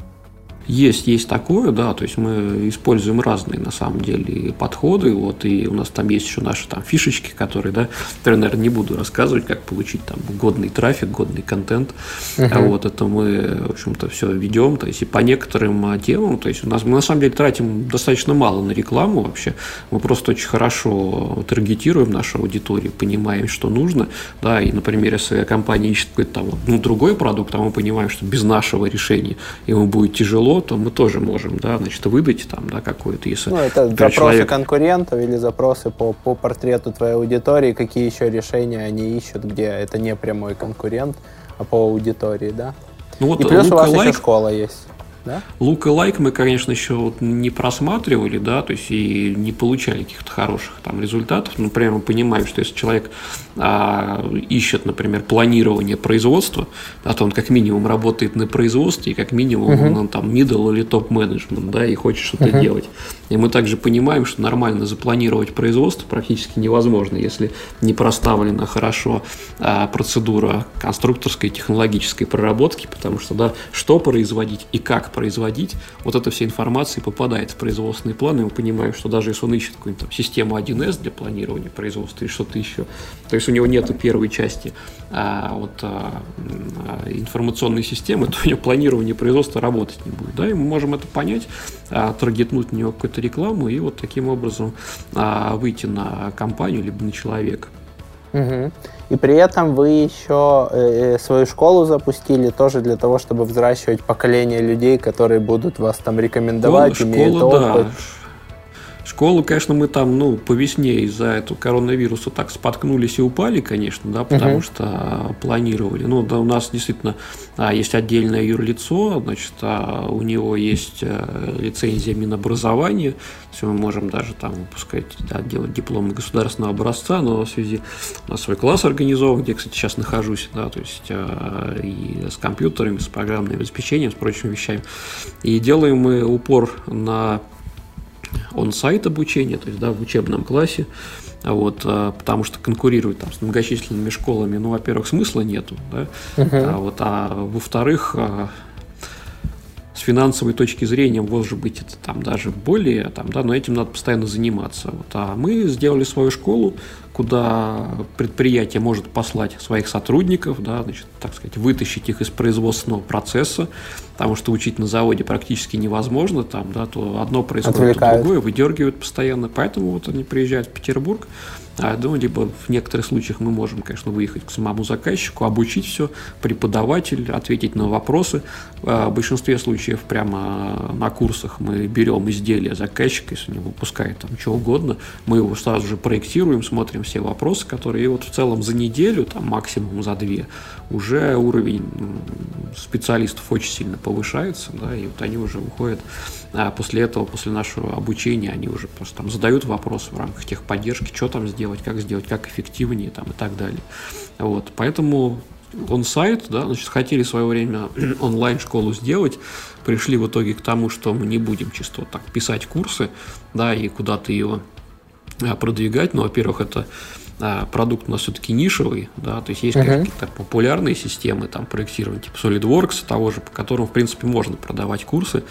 Есть, есть такое, да, то есть мы используем разные на самом деле подходы, вот, и у нас там есть еще наши там фишечки, которые, да, которые, наверное, не буду рассказывать, как получить там годный трафик, годный контент, uh-huh. а вот это мы, в общем-то, все ведем, то есть и по некоторым а, темам, то есть у нас мы на самом деле тратим достаточно мало на рекламу вообще, мы просто очень хорошо таргетируем нашу аудиторию, понимаем, что нужно, да, и, например, если компания ищет какой-то там, ну, другой продукт, а мы понимаем, что без нашего решения ему будет тяжело, то мы тоже можем, да, значит, выдать там, да, какую-то, если... Ну, это запросы человек... конкурентов или запросы по, по портрету твоей аудитории, какие еще решения они ищут, где это не прямой конкурент, а по аудитории, да? Ну, вот И плюс у вас лайк... еще школа есть да? Лук и лайк мы, конечно, еще вот не просматривали, да, то есть и не получали каких-то хороших там результатов. Например, мы понимаем, что если человек а, ищет, например, планирование производства, да, то он как минимум работает на производстве, и как минимум uh-huh. он там middle или топ-менеджмент, да, и хочет что-то uh-huh. делать. И мы также понимаем, что нормально запланировать производство практически невозможно, если не проставлена хорошо а, процедура конструкторской технологической проработки, потому что, да, что производить и как производить, вот эта вся информация попадает в производственный план, и мы понимаем, что даже если он ищет какую-нибудь там систему 1С для планирования производства или что-то еще, то есть у него нет первой части а, вот, а, информационной системы, [laughs] то у него планирование производства работать не будет. Да? И мы можем это понять, а, таргетнуть на него какую-то рекламу и вот таким образом а, выйти на компанию либо на человека. Угу. И при этом вы еще э, э, свою школу запустили тоже для того, чтобы взращивать поколение людей, которые будут вас там рекомендовать, школа, имеют опыт. Да. Школу, конечно, мы там, ну, по весне из-за этого коронавируса так споткнулись и упали, конечно, да, потому uh-huh. что планировали. Ну, да, у нас действительно а, есть отдельное юрлицо, значит, а, у него есть а, лицензия Минобразования, то есть мы можем даже там выпускать, да, делать дипломы государственного образца, но в связи у нас свой класс организован, где, кстати, сейчас нахожусь, да, то есть а, и с компьютерами, с программным обеспечением, с прочими вещами. И делаем мы упор на он-сайт обучения, то есть да, в учебном классе, вот, а, потому что конкурировать там с многочисленными школами, ну, во-первых, смысла нету, да, uh-huh. а, вот, а во-вторых, а, с финансовой точки зрения, может быть, это там даже более, там, да, но этим надо постоянно заниматься. Вот, а мы сделали свою школу, куда предприятие может послать своих сотрудников, да, значит, так сказать, вытащить их из производственного процесса, потому что учить на заводе практически невозможно, там, да, то одно происходит, то другое, выдергивают постоянно, поэтому вот они приезжают в Петербург, ну, либо в некоторых случаях мы можем, конечно, выехать к самому заказчику, обучить все, преподаватель, ответить на вопросы. А, в большинстве случаев прямо на курсах мы берем изделие заказчика, если он выпускает там что угодно, мы его сразу же проектируем, смотрим все вопросы, которые, и вот в целом за неделю, там максимум за две, уже уровень специалистов очень сильно повышается, да, и вот они уже уходят а после этого, после нашего обучения, они уже просто там задают вопросы в рамках техподдержки, что там сделать, как сделать, как эффективнее там и так далее. Вот, поэтому он сайт, да, значит, хотели в свое время [clears throat] онлайн-школу сделать, пришли в итоге к тому, что мы не будем чисто так писать курсы, да, и куда-то ее а, продвигать. Ну, во-первых, это а, продукт у нас все-таки нишевый, да, то есть есть uh-huh. какие-то популярные системы там проектирования типа SolidWorks, того же, по которым, в принципе, можно продавать курсы,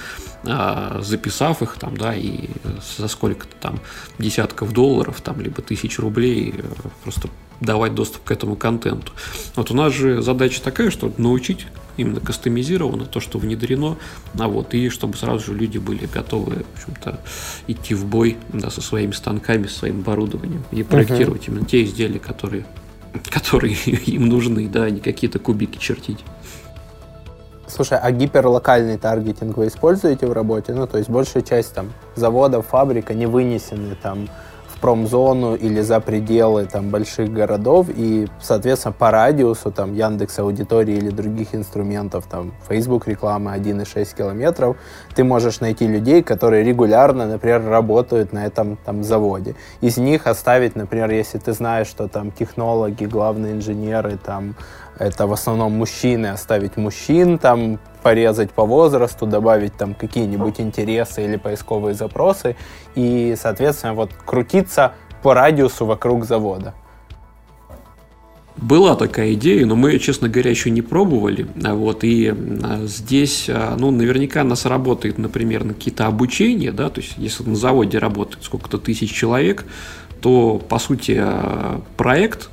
а, записав их там, да, и за сколько-то там десятков долларов, там, либо тысяч рублей э, просто давать доступ к этому контенту. Вот у нас же задача такая, что научить именно кастомизировано, то, что внедрено, а вот, и чтобы сразу же люди были готовы, в общем-то, идти в бой, да, со своими станками, со своим оборудованием и проектировать uh-huh. именно те изделия, которые, которые [laughs] им нужны, да, а не какие-то кубики чертить. Слушай, а гиперлокальный таргетинг вы используете в работе? Ну, то есть большая часть там заводов, фабрика не вынесены там промзону или за пределы там, больших городов, и, соответственно, по радиусу там, Яндекс аудитории или других инструментов, там, Facebook рекламы 1,6 километров, ты можешь найти людей, которые регулярно, например, работают на этом там, заводе. Из них оставить, например, если ты знаешь, что там технологи, главные инженеры, там, это в основном мужчины, оставить мужчин, там, порезать по возрасту, добавить там какие-нибудь интересы или поисковые запросы и, соответственно, вот крутиться по радиусу вокруг завода. Была такая идея, но мы, честно говоря, еще не пробовали. Вот, и а, здесь, а, ну, наверняка нас работает, например, на какие-то обучения, да, то есть, если на заводе работает сколько-то тысяч человек, то, по сути, а, проект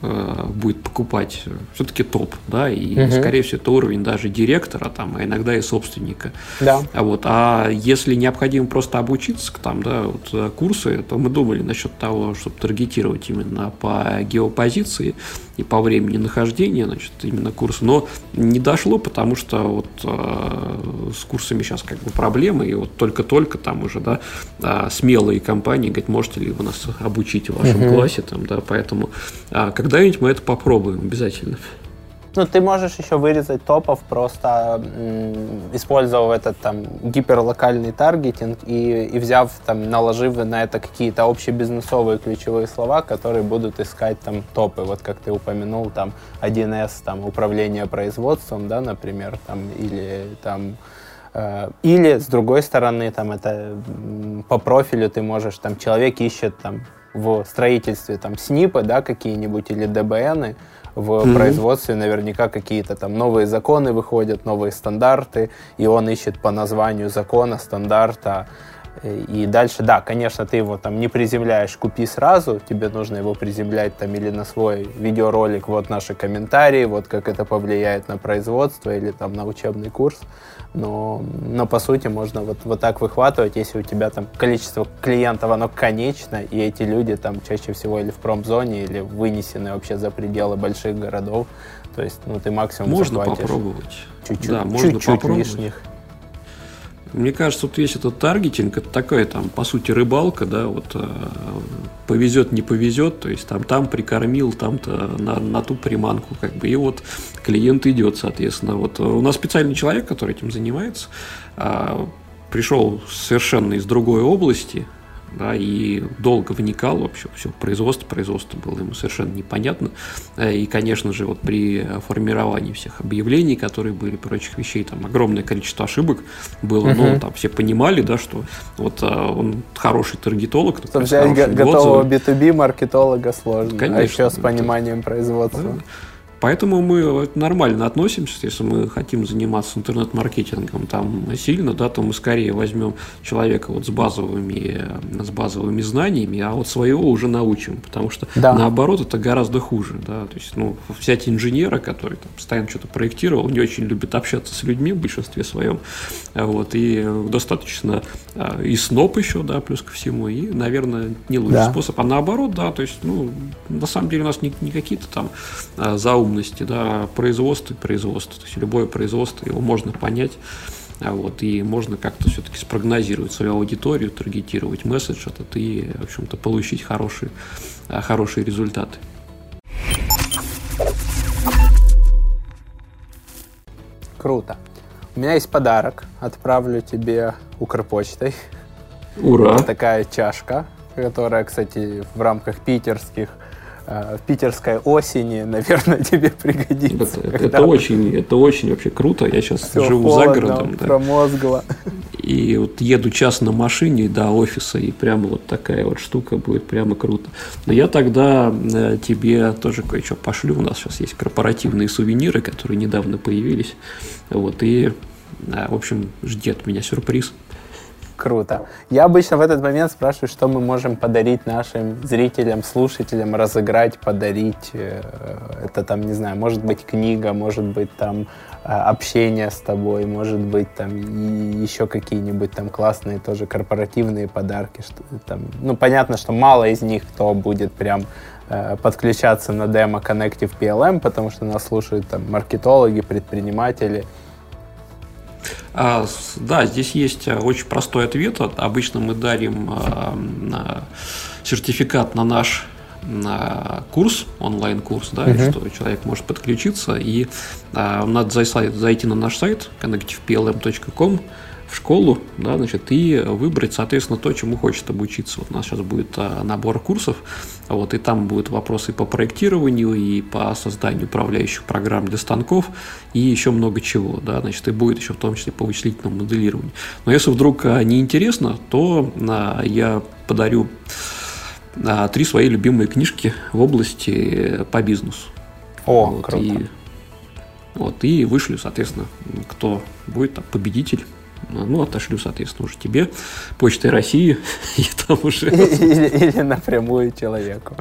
будет покупать все-таки топ, да, и, угу. скорее всего, это уровень даже директора, там, а иногда и собственника. Да. А вот, а если необходимо просто обучиться, там, да, вот э, курсы, то мы думали насчет того, чтобы таргетировать именно по геопозиции, и по времени нахождения, значит, именно курс. Но не дошло, потому что вот э, с курсами сейчас как бы проблемы, и вот только-только там уже, да, э, смелые компании говорят, можете ли вы нас обучить в вашем uh-huh. классе, там, да, поэтому э, когда-нибудь мы это попробуем обязательно. Ну, ты можешь еще вырезать топов, просто использовав этот там гиперлокальный таргетинг и, и взяв там, наложив на это какие-то общебизнесовые ключевые слова, которые будут искать там топы. Вот как ты упомянул, там 1С, там управление производством, да, например, там, или там э, или, с другой стороны, там это по профилю ты можешь, там человек ищет там в строительстве там СНИПы, да, какие-нибудь или ДБНы, в mm-hmm. производстве наверняка какие-то там новые законы выходят, новые стандарты, и он ищет по названию закона, стандарта. И дальше, да, конечно, ты его там не приземляешь, купи сразу, тебе нужно его приземлять там или на свой видеоролик, вот наши комментарии, вот как это повлияет на производство или там на учебный курс но, но по сути можно вот, вот так выхватывать, если у тебя там количество клиентов, оно конечно, и эти люди там чаще всего или в промзоне, или вынесены вообще за пределы больших городов, то есть ну ты максимум Можно попробовать. Чуть-чуть, да, можно чуть-чуть попробовать. лишних. Мне кажется, вот весь этот таргетинг, это такая там, по сути, рыбалка, да, вот э, повезет, не повезет, то есть там, там прикормил, там-то на, на ту приманку, как бы, и вот клиент идет, соответственно. Вот у нас специальный человек, который этим занимается, э, пришел совершенно из другой области, да, и долго вникал вообще все производство, производство было ему совершенно непонятно. Э, и, конечно же, вот при формировании всех объявлений, которые были, прочих вещей, там огромное количество ошибок было, uh-huh. но там все понимали, да, что вот а, он хороший таргетолог. Что взять готового B2B маркетолога сложно, а конечно, а еще с пониманием производства. Да. Поэтому мы нормально относимся, если мы хотим заниматься интернет-маркетингом там сильно, да, то мы скорее возьмем человека вот с базовыми, с базовыми знаниями, а вот своего уже научим, потому что да. наоборот это гораздо хуже, да, то есть, ну, взять инженера, который там постоянно что-то проектировал, не очень любит общаться с людьми в большинстве своем, вот, и достаточно а, и сноп еще, да, плюс ко всему, и, наверное, не лучший да. способ, а наоборот, да, то есть, ну, на самом деле у нас не, не какие-то там а, заумные умности, да, производство и производство. То есть любое производство, его можно понять, а вот, и можно как-то все-таки спрогнозировать свою аудиторию, таргетировать месседж этот и, в общем-то, получить хорошие, а, хорошие результаты. Круто. У меня есть подарок. Отправлю тебе Укрпочтой. Ура! Это такая чашка, которая, кстати, в рамках питерских в питерской осени, наверное, [laughs] тебе пригодится. Это, это, очень, это очень вообще круто. Я сейчас живу холодно, за городом. Да. Промозгло. И вот еду час на машине до офиса, и прямо вот такая вот штука будет прямо круто. Но я тогда э, тебе тоже кое-что пошлю. У нас сейчас есть корпоративные сувениры, которые недавно появились. Вот, и, э, в общем, жди от меня сюрприз. Круто. Я обычно в этот момент спрашиваю, что мы можем подарить нашим зрителям, слушателям, разыграть, подарить. Э, это там, не знаю, может быть книга, может быть там э, общение с тобой, может быть там еще какие-нибудь там классные тоже корпоративные подарки. Что, там, ну, понятно, что мало из них кто будет прям э, подключаться на демо Connective PLM, потому что нас слушают там маркетологи, предприниматели, да, здесь есть э, очень простой ответ. Обычно мы дарим а, сертификат на наш на курс, онлайн-курс, да, uh-huh. что человек может подключиться, и а, надо зайти на наш сайт connectiveplm.com, в школу, да, значит, и выбрать, соответственно, то, чему хочет обучиться. Вот у нас сейчас будет а, набор курсов, вот, и там будут вопросы по проектированию, и по созданию управляющих программ для станков, и еще много чего, да, значит, и будет еще в том числе по вычислительному моделированию. Но если вдруг а, не интересно, то а, я подарю три свои любимые книжки в области по бизнесу. О, вот, круто. И, вот, и вышлю, соответственно, кто будет там победитель ну, отошлю, соответственно, уже тебе, Почтой России, [laughs] и там уже... [laughs] Или, или напрямую человеку.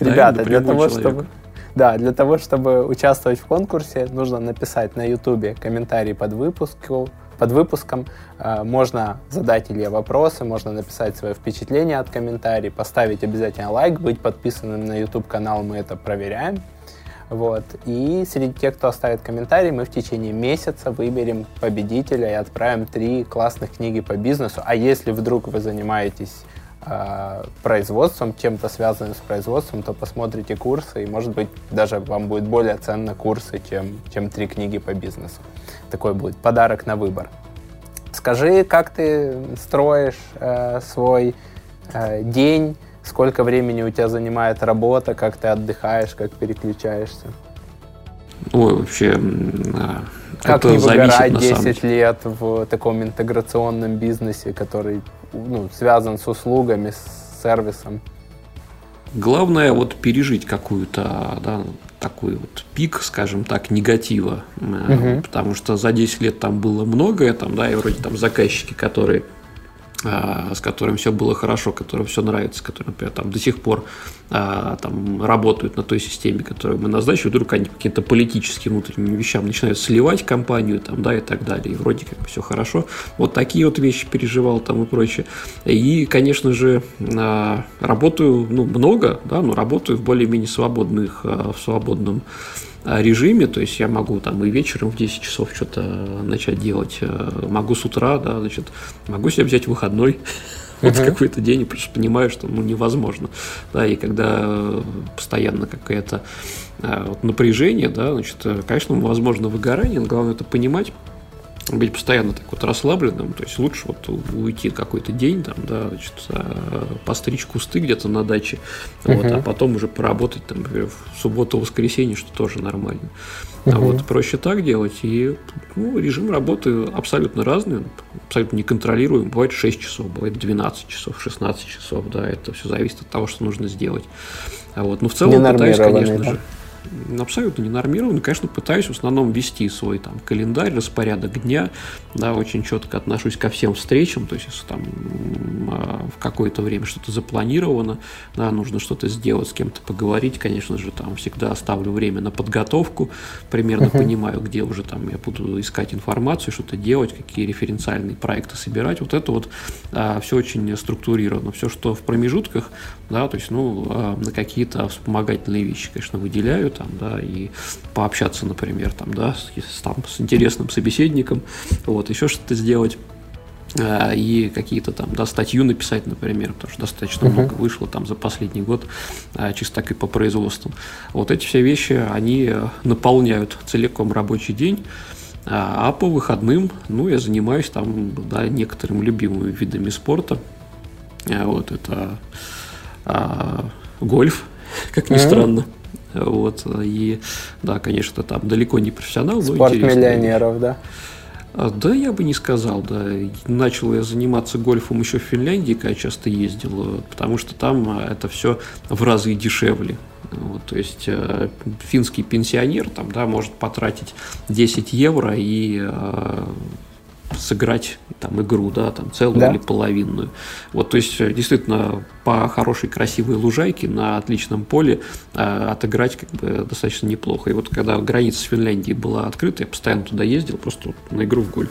Да, Ребята, для того, человеку. чтобы... Да, для того, чтобы участвовать в конкурсе, нужно написать на YouTube комментарий под выпуску, под выпуском. Э, можно задать Илье вопросы, можно написать свое впечатление от комментариев, поставить обязательно лайк, быть подписанным на YouTube канал, мы это проверяем. Вот. И среди тех, кто оставит комментарий, мы в течение месяца выберем победителя и отправим три классных книги по бизнесу. А если вдруг вы занимаетесь э, производством, чем-то связанным с производством, то посмотрите курсы, и, может быть, даже вам будет более ценно курсы, чем, чем три книги по бизнесу. Такой будет подарок на выбор. Скажи, как ты строишь э, свой э, день, Сколько времени у тебя занимает работа, как ты отдыхаешь, как переключаешься? Ой, вообще, как это не выгорать 10 лет в таком интеграционном бизнесе, который ну, связан с услугами, с сервисом? Главное вот пережить какую-то, да, такой вот пик, скажем так, негатива, угу. потому что за 10 лет там было многое, там, да, и вроде там заказчики, которые а, с которым все было хорошо, которым все нравится, которые, например, там до сих пор а, там, работают на той системе, которую мы назначили, вдруг они по каким-то политическим внутренним вещам начинают сливать компанию там, да, и так далее, и вроде как все хорошо. Вот такие вот вещи переживал там и прочее. И, конечно же, а, работаю ну, много, да, но работаю в более-менее свободных, в свободном режиме, то есть я могу там и вечером в 10 часов что-то начать делать, э, могу с утра, да, значит, могу себе взять выходной, [laughs] вот uh-huh. какой-то день, потому что понимаю, что ну, невозможно. Да, и когда постоянно какое-то вот, напряжение, да, значит, э, конечно, возможно выгорание, но главное это понимать, быть постоянно так вот расслабленным, то есть лучше вот уйти какой-то день, там, да, значит, а, постричь кусты где-то на даче, uh-huh. вот, а потом уже поработать, там, например, в субботу-воскресенье, что тоже нормально. Uh-huh. А вот проще так делать, и ну, режим работы абсолютно разный, абсолютно неконтролируем, бывает 6 часов, бывает 12 часов, 16 часов, да, это все зависит от того, что нужно сделать. А вот, ну, в целом пытаюсь, конечно же, абсолютно не нормированный. Конечно, пытаюсь в основном вести свой там календарь, распорядок дня, да, очень четко отношусь ко всем встречам, то есть если там а, в какое-то время что-то запланировано, да, нужно что-то сделать, с кем-то поговорить, конечно же, там всегда оставлю время на подготовку, примерно uh-huh. понимаю, где уже там я буду искать информацию, что-то делать, какие референциальные проекты собирать, вот это вот а, все очень структурировано, все, что в промежутках, да, то есть, ну, а, на какие-то вспомогательные вещи, конечно, выделяю, там, да, и пообщаться, например, там, да, с, там, с интересным собеседником, вот, еще что-то сделать а, и какие-то там, да, статью написать, например, потому что достаточно uh-huh. много вышло там за последний год, а, чисто так и по производству. Вот эти все вещи, они наполняют целиком рабочий день, а, по выходным, ну, я занимаюсь там, да, некоторыми любимыми видами спорта. Вот это а, гольф, как ни mm-hmm. странно. Вот, и да, конечно, там далеко не профессионал, но Спорт миллионеров, да? А, да, я бы не сказал, да. Начал я заниматься гольфом еще в Финляндии, когда часто ездил, потому что там а, это все в разы дешевле. Вот, то есть э, финский пенсионер там, да, может потратить 10 евро и э, сыграть там игру, да, там целую да. или половинную. Вот, то есть э, действительно по хорошей красивой лужайке на отличном поле э, отыграть как бы достаточно неплохо. И вот когда граница с Финляндией была открыта, я постоянно туда ездил, просто вот на игру в гольф.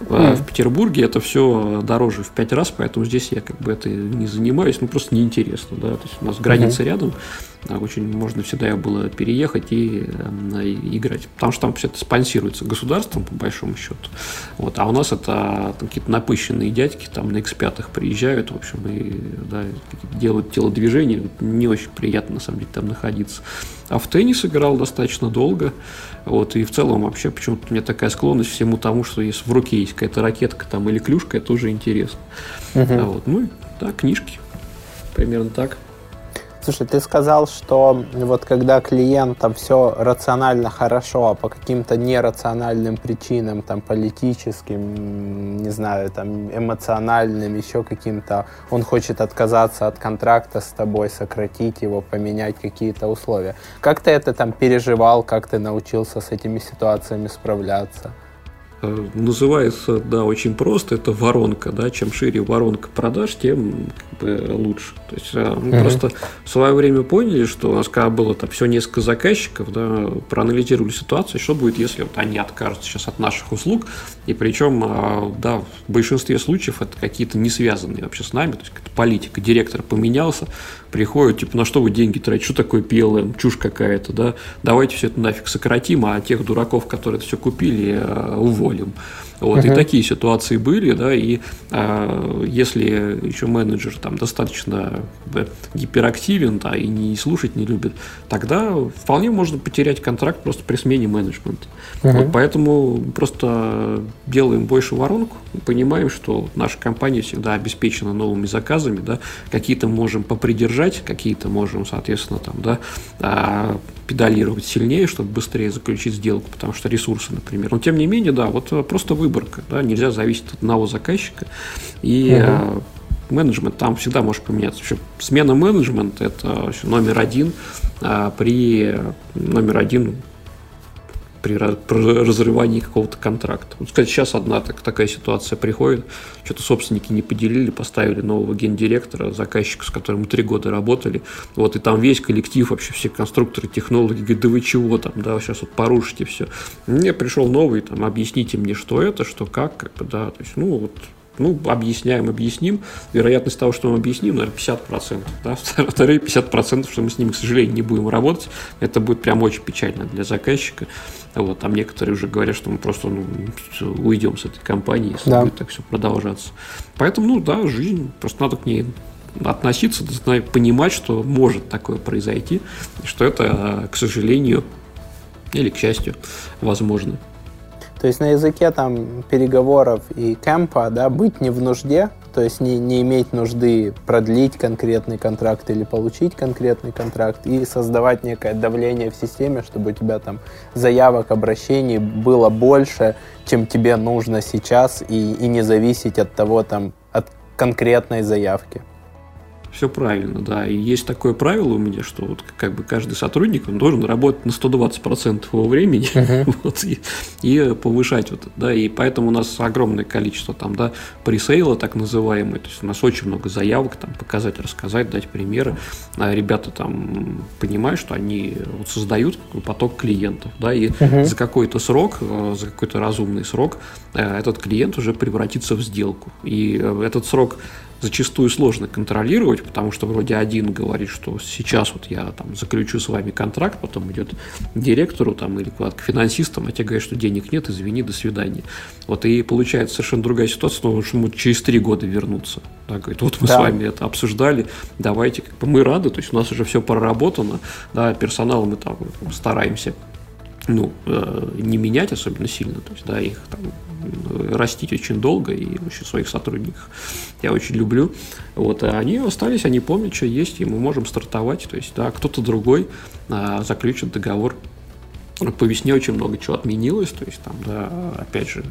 Mm. В Петербурге это все дороже в пять раз, поэтому здесь я как бы это не занимаюсь, ну просто неинтересно, да, то есть у нас граница mm-hmm. рядом, очень можно всегда было переехать и, э, и играть. Потому что там все это спонсируется государством, по большому счету. Вот, а у нас это какие-то напыщенные дядьки там на X5 приезжают, в общем, и да, делают телодвижения. Не очень приятно, на самом деле, там находиться. А в теннис играл достаточно долго. Вот, и в целом вообще почему-то у меня такая склонность всему тому, что если в руке есть какая-то ракетка там или клюшка, это уже интересно. Угу. А вот, ну, да, книжки. Примерно так. Слушай, ты сказал, что вот когда клиентам все рационально хорошо, а по каким-то нерациональным причинам, там, политическим, не знаю, там, эмоциональным, еще каким-то, он хочет отказаться от контракта с тобой, сократить его, поменять какие-то условия. Как ты это там переживал, как ты научился с этими ситуациями справляться? Э, называется, да, очень просто, это воронка, да, чем шире воронка продаж, тем как бы, лучше. То есть э, мы uh-huh. просто в свое время поняли, что у нас когда было там все несколько заказчиков, да, проанализировали ситуацию, что будет, если вот они откажутся сейчас от наших услуг, и причем, э, да, в большинстве случаев это какие-то не связанные вообще с нами, то есть какая-то политика, директор поменялся, приходит, типа, на что вы деньги тратите, что такое PLM, чушь какая-то, да, давайте все это нафиг сократим, а тех дураков, которые это все купили, уволим уволим. Вот, uh-huh. И такие ситуации были, да, и а, если еще менеджер там достаточно как гиперактивен, да, и не слушать не любит, тогда вполне можно потерять контракт просто при смене менеджмента. Uh-huh. Вот, поэтому просто делаем больше воронку, понимаем, что наша компания всегда обеспечена новыми заказами, да, какие-то можем попридержать, какие-то можем, соответственно, там, да, а, педалировать сильнее, чтобы быстрее заключить сделку, потому что ресурсы, например. Но тем не менее, да, вот просто выборка, да, нельзя зависеть от одного заказчика. И угу. менеджмент там всегда может поменяться. Вообще, смена менеджмента это номер один а при номер один при разрывании какого-то контракта. Вот, кстати, сейчас одна так, такая ситуация приходит, что-то собственники не поделили, поставили нового гендиректора, заказчика, с которым мы три года работали, вот, и там весь коллектив, вообще все конструкторы, технологи, говорят, да вы чего там, да, сейчас вот порушите все. Мне пришел новый, там, объясните мне, что это, что как, как бы, да, то есть, ну, вот, ну, объясняем, объясним. Вероятность того, что мы объясним, наверное, 50%. Да? [laughs] Вторые 50%, что мы с ним, к сожалению, не будем работать. Это будет прям очень печально для заказчика. Вот, там некоторые уже говорят, что мы просто ну, уйдем с этой компании, если да. будет так все продолжаться. Поэтому, ну да, жизнь, просто надо к ней относиться, понимать, что может такое произойти, и что это, к сожалению, или к счастью, возможно. То есть на языке там переговоров и кемпа, да, быть не в нужде, то есть не, не иметь нужды продлить конкретный контракт или получить конкретный контракт и создавать некое давление в системе, чтобы у тебя там заявок, обращений было больше, чем тебе нужно сейчас и, и не зависеть от того там, от конкретной заявки. Все правильно, да. И есть такое правило у меня, что вот как бы каждый сотрудник он должен работать на 120% его времени uh-huh. [laughs] вот, и, и повышать вот это, да. И поэтому у нас огромное количество там, да, пресейла так называемые. То есть у нас очень много заявок, там, показать, рассказать, дать примеры. А ребята там понимают, что они вот создают поток клиентов, да, и uh-huh. за какой-то срок, э, за какой-то разумный срок э, этот клиент уже превратится в сделку. И э, этот срок зачастую сложно контролировать, потому что вроде один говорит, что сейчас вот я там заключу с вами контракт, потом идет к директору там или к финансистам, а те говорят, что денег нет, извини, до свидания. Вот и получается совершенно другая ситуация, но что ему через три года вернуться. Да, говорит, вот мы да. с вами это обсуждали, давайте, как бы мы рады, то есть у нас уже все проработано, да, персонал мы там стараемся ну, э, не менять особенно сильно, то есть, да, их там растить очень долго, и вообще своих сотрудников я очень люблю. Вот, а они остались, они помнят, что есть, и мы можем стартовать, то есть, да, кто-то другой а, заключит договор. По весне очень много чего отменилось, то есть, там, да, опять же,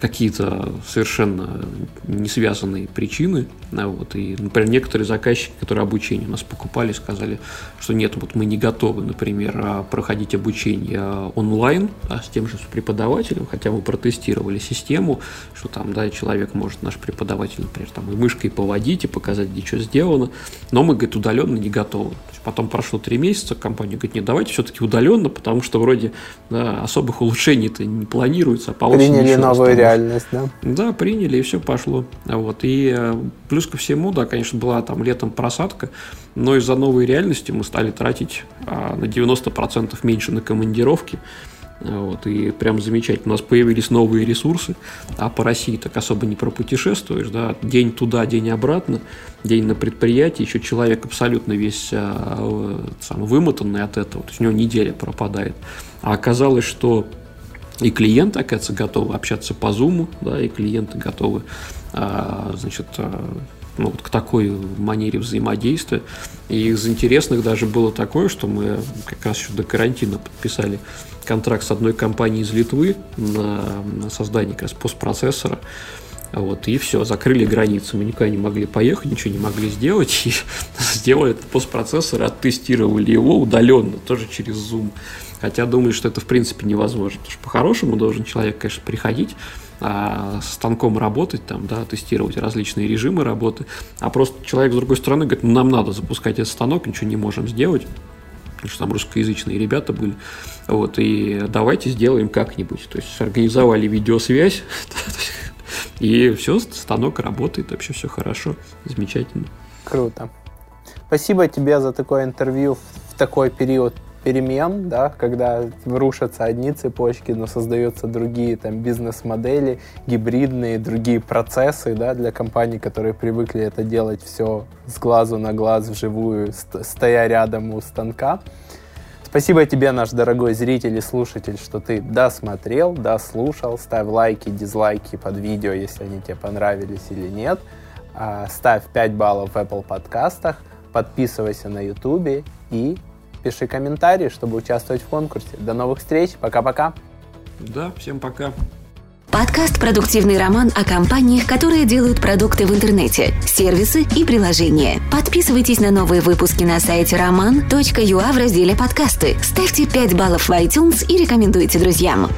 какие-то совершенно не связанные причины. Вот, и, например, некоторые заказчики, которые обучение у нас покупали, сказали, что нет, вот мы не готовы, например, а, проходить обучение онлайн а с тем же преподавателем, хотя мы протестировали систему, что там, да, человек может, наш преподаватель, например, там и мышкой поводить, и показать, где что сделано, но мы, говорит, удаленно не готовы. Потом прошло три месяца, компания говорит, нет, давайте все-таки удаленно, потому что вроде да, особых улучшений-то не планируется. А по Приняли новую реальность, да? Да, приняли, и все пошло. Вот. И э, плюс ко всему, да, конечно, была там летом просадка, но из-за новой реальности мы стали тратить а, на 90% меньше на командировки. Вот, и прям замечательно. У нас появились новые ресурсы, а по России так особо не пропутешествуешь, да, день туда, день обратно, день на предприятии, еще человек абсолютно весь а, сам вымотанный от этого, то есть у него неделя пропадает. А оказалось, что и клиенты, оказывается, готовы общаться по Zoom, да, и клиенты готовы, а, значит, а, ну, вот к такой манере взаимодействия. И из интересных даже было такое, что мы как раз еще до карантина подписали контракт с одной компанией из Литвы на, на создание как раз постпроцессора. Вот, и все, закрыли границы. Мы никуда не могли поехать, ничего не могли сделать. [laughs] И сделали этот постпроцессор, оттестировали его удаленно, тоже через Zoom. Хотя думали, что это в принципе невозможно. Потому что по-хорошему должен человек, конечно, приходить, а, с станком работать, там, да, тестировать различные режимы работы. А просто человек с другой стороны говорит, ну, нам надо запускать этот станок, ничего не можем сделать потому что там русскоязычные ребята были. Вот, и давайте сделаем как-нибудь. То есть организовали видеосвязь, [laughs] и все, станок работает, вообще все хорошо, замечательно. Круто. Спасибо тебе за такое интервью в такой период перемен, да, когда рушатся одни цепочки, но создаются другие там бизнес-модели, гибридные, другие процессы, да, для компаний, которые привыкли это делать все с глазу на глаз вживую, стоя рядом у станка. Спасибо тебе, наш дорогой зритель и слушатель, что ты досмотрел, дослушал. Ставь лайки, дизлайки под видео, если они тебе понравились или нет. А, ставь 5 баллов в Apple подкастах. Подписывайся на YouTube и пиши комментарии, чтобы участвовать в конкурсе. До новых встреч. Пока-пока. Да, всем пока. Подкаст «Продуктивный роман» о компаниях, которые делают продукты в интернете, сервисы и приложения. Подписывайтесь на новые выпуски на сайте roman.ua в разделе «Подкасты». Ставьте 5 баллов в iTunes и рекомендуйте друзьям.